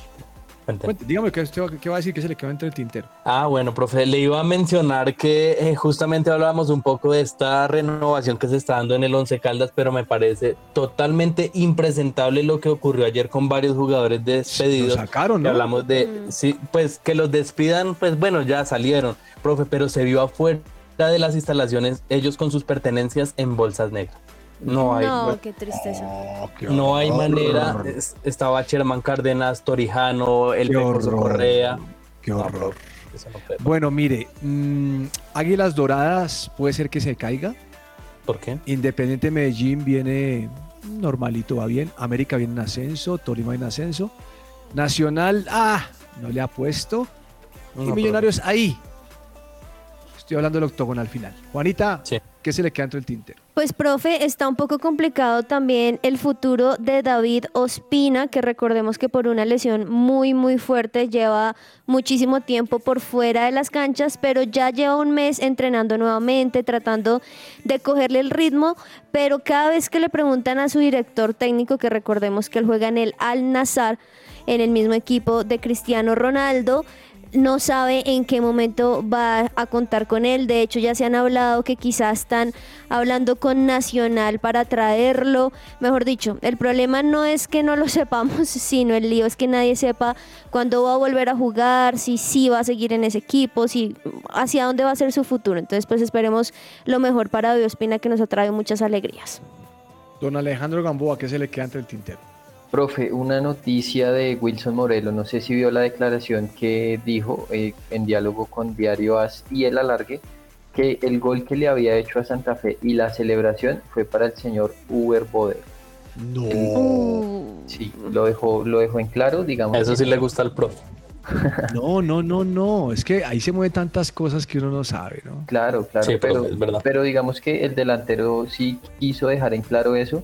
Cuente, dígame qué, usted va- qué va a decir que se le quedó entre el tintero. Ah, bueno, profe, le iba a mencionar que eh, justamente hablábamos un poco de esta renovación que se está dando en el Once Caldas, pero me parece totalmente impresentable lo que ocurrió ayer con varios jugadores despedidos. Lo sacaron, ¿no? hablamos de, sí, pues que los despidan, pues bueno, ya salieron, profe, pero se vio afuera de las instalaciones ellos con sus pertenencias en bolsas negras. No hay, No, qué tristeza. no hay manera. Es- estaba Sherman Cárdenas, Torijano, el Pecoso. Correa. Qué horror. no Bueno, mire, mm, Águilas Doradas puede ser que se caiga. ¿Por qué? Independiente Medellín viene normalito, va bien. América viene en ascenso, Tolima en ascenso. Nacional, ah, no le ha puesto. No, y pero- Millonarios ahí. Estoy hablando del octógono al final. Juanita, Sí. ¿Qué se le queda dentro del tintero? Pues, profe, está un poco complicado también el futuro de David Ospina, que recordemos que por una lesión muy, muy fuerte lleva muchísimo tiempo por fuera de las canchas, pero ya lleva un mes entrenando nuevamente, tratando de cogerle el ritmo, pero cada vez que le preguntan a su director técnico, que recordemos que él juega en el Al Nazar, en el mismo equipo de Cristiano Ronaldo, no sabe en qué momento va a contar con él. De hecho, ya se han hablado que quizás están hablando con Nacional para traerlo. Mejor dicho, el problema no es que no lo sepamos, sino el lío es que nadie sepa cuándo va a volver a jugar, si sí va a seguir en ese equipo, si hacia dónde va a ser su futuro. Entonces, pues esperemos lo mejor para Diospina que nos ha traído muchas alegrías. Don Alejandro Gamboa, ¿qué se le queda entre el tintero? Profe, una noticia de Wilson Morelo, no sé si vio la declaración que dijo eh, en diálogo con Diario As y el alargue, que el gol que le había hecho a Santa Fe y la celebración fue para el señor Uber Boder. No. Sí, lo dejó, lo dejó en claro, digamos. Eso sí le gusta al profe. No, no, no, no. Es que ahí se mueven tantas cosas que uno no sabe, ¿no? Claro, claro. pero, pero digamos que el delantero sí quiso dejar en claro eso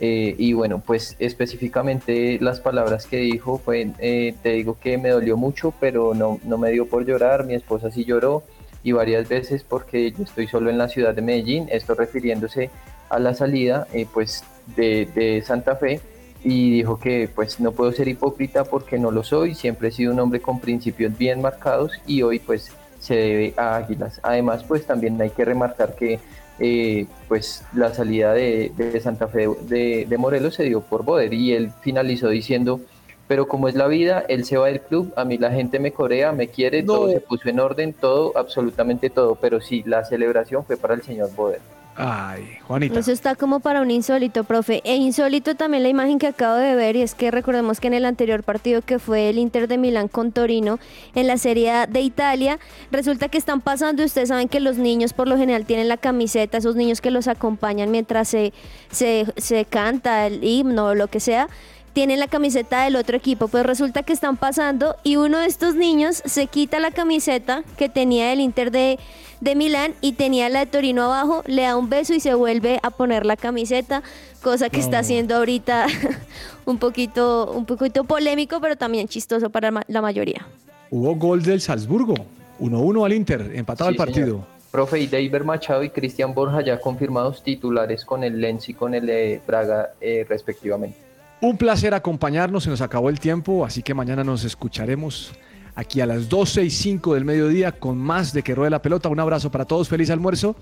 eh, y bueno, pues específicamente las palabras que dijo fue, eh, te digo que me dolió mucho, pero no, no me dio por llorar, mi esposa sí lloró y varias veces porque yo estoy solo en la ciudad de Medellín, esto refiriéndose a la salida eh, pues de, Santa Fe y dijo que pues no puedo ser hipócrita porque no lo soy, siempre he sido un hombre con principios bien marcados y hoy pues se debe a Águilas. Además pues también hay que remarcar que eh, pues la salida de, Santa Fe de, Morelos se dio por Boder y él finalizó diciendo, pero como es la vida, él se va del club, a mí la gente me corea, me quiere, todo se puso en orden, todo, absolutamente todo, pero sí, la celebración fue para el señor Boder. Ay, Juanita. Eso está como para un insólito, profe. E insólito también la imagen que acabo de ver, y es que recordemos que en el anterior partido que fue el Inter de Milán con Torino, en la Serie de Italia, resulta que están pasando, ustedes saben que los niños por lo general tienen la camiseta, esos niños que los acompañan mientras se, se, se canta el himno o lo que sea tienen la camiseta del otro equipo. Pues resulta que están pasando y uno de estos niños se quita la camiseta que tenía el Inter de, de Milán y tenía la de Torino abajo, le da un beso y se vuelve a poner la camiseta, cosa que está haciendo ahorita un poquito, un poquito polémico, pero también chistoso para la mayoría. Hubo gol del Salzburgo, 1-1 al Inter, empatado el partido. Profe, y David Machado y Cristian Borja ya confirmados titulares con el Lens y con el Braga eh, respectivamente. Un placer acompañarnos, se nos acabó el tiempo, así que mañana nos escucharemos aquí a las 12 y 5 del mediodía con más de Que Rueda la Pelota. Un abrazo para todos, feliz almuerzo.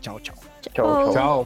Chao, chao. Chao, chao. chao.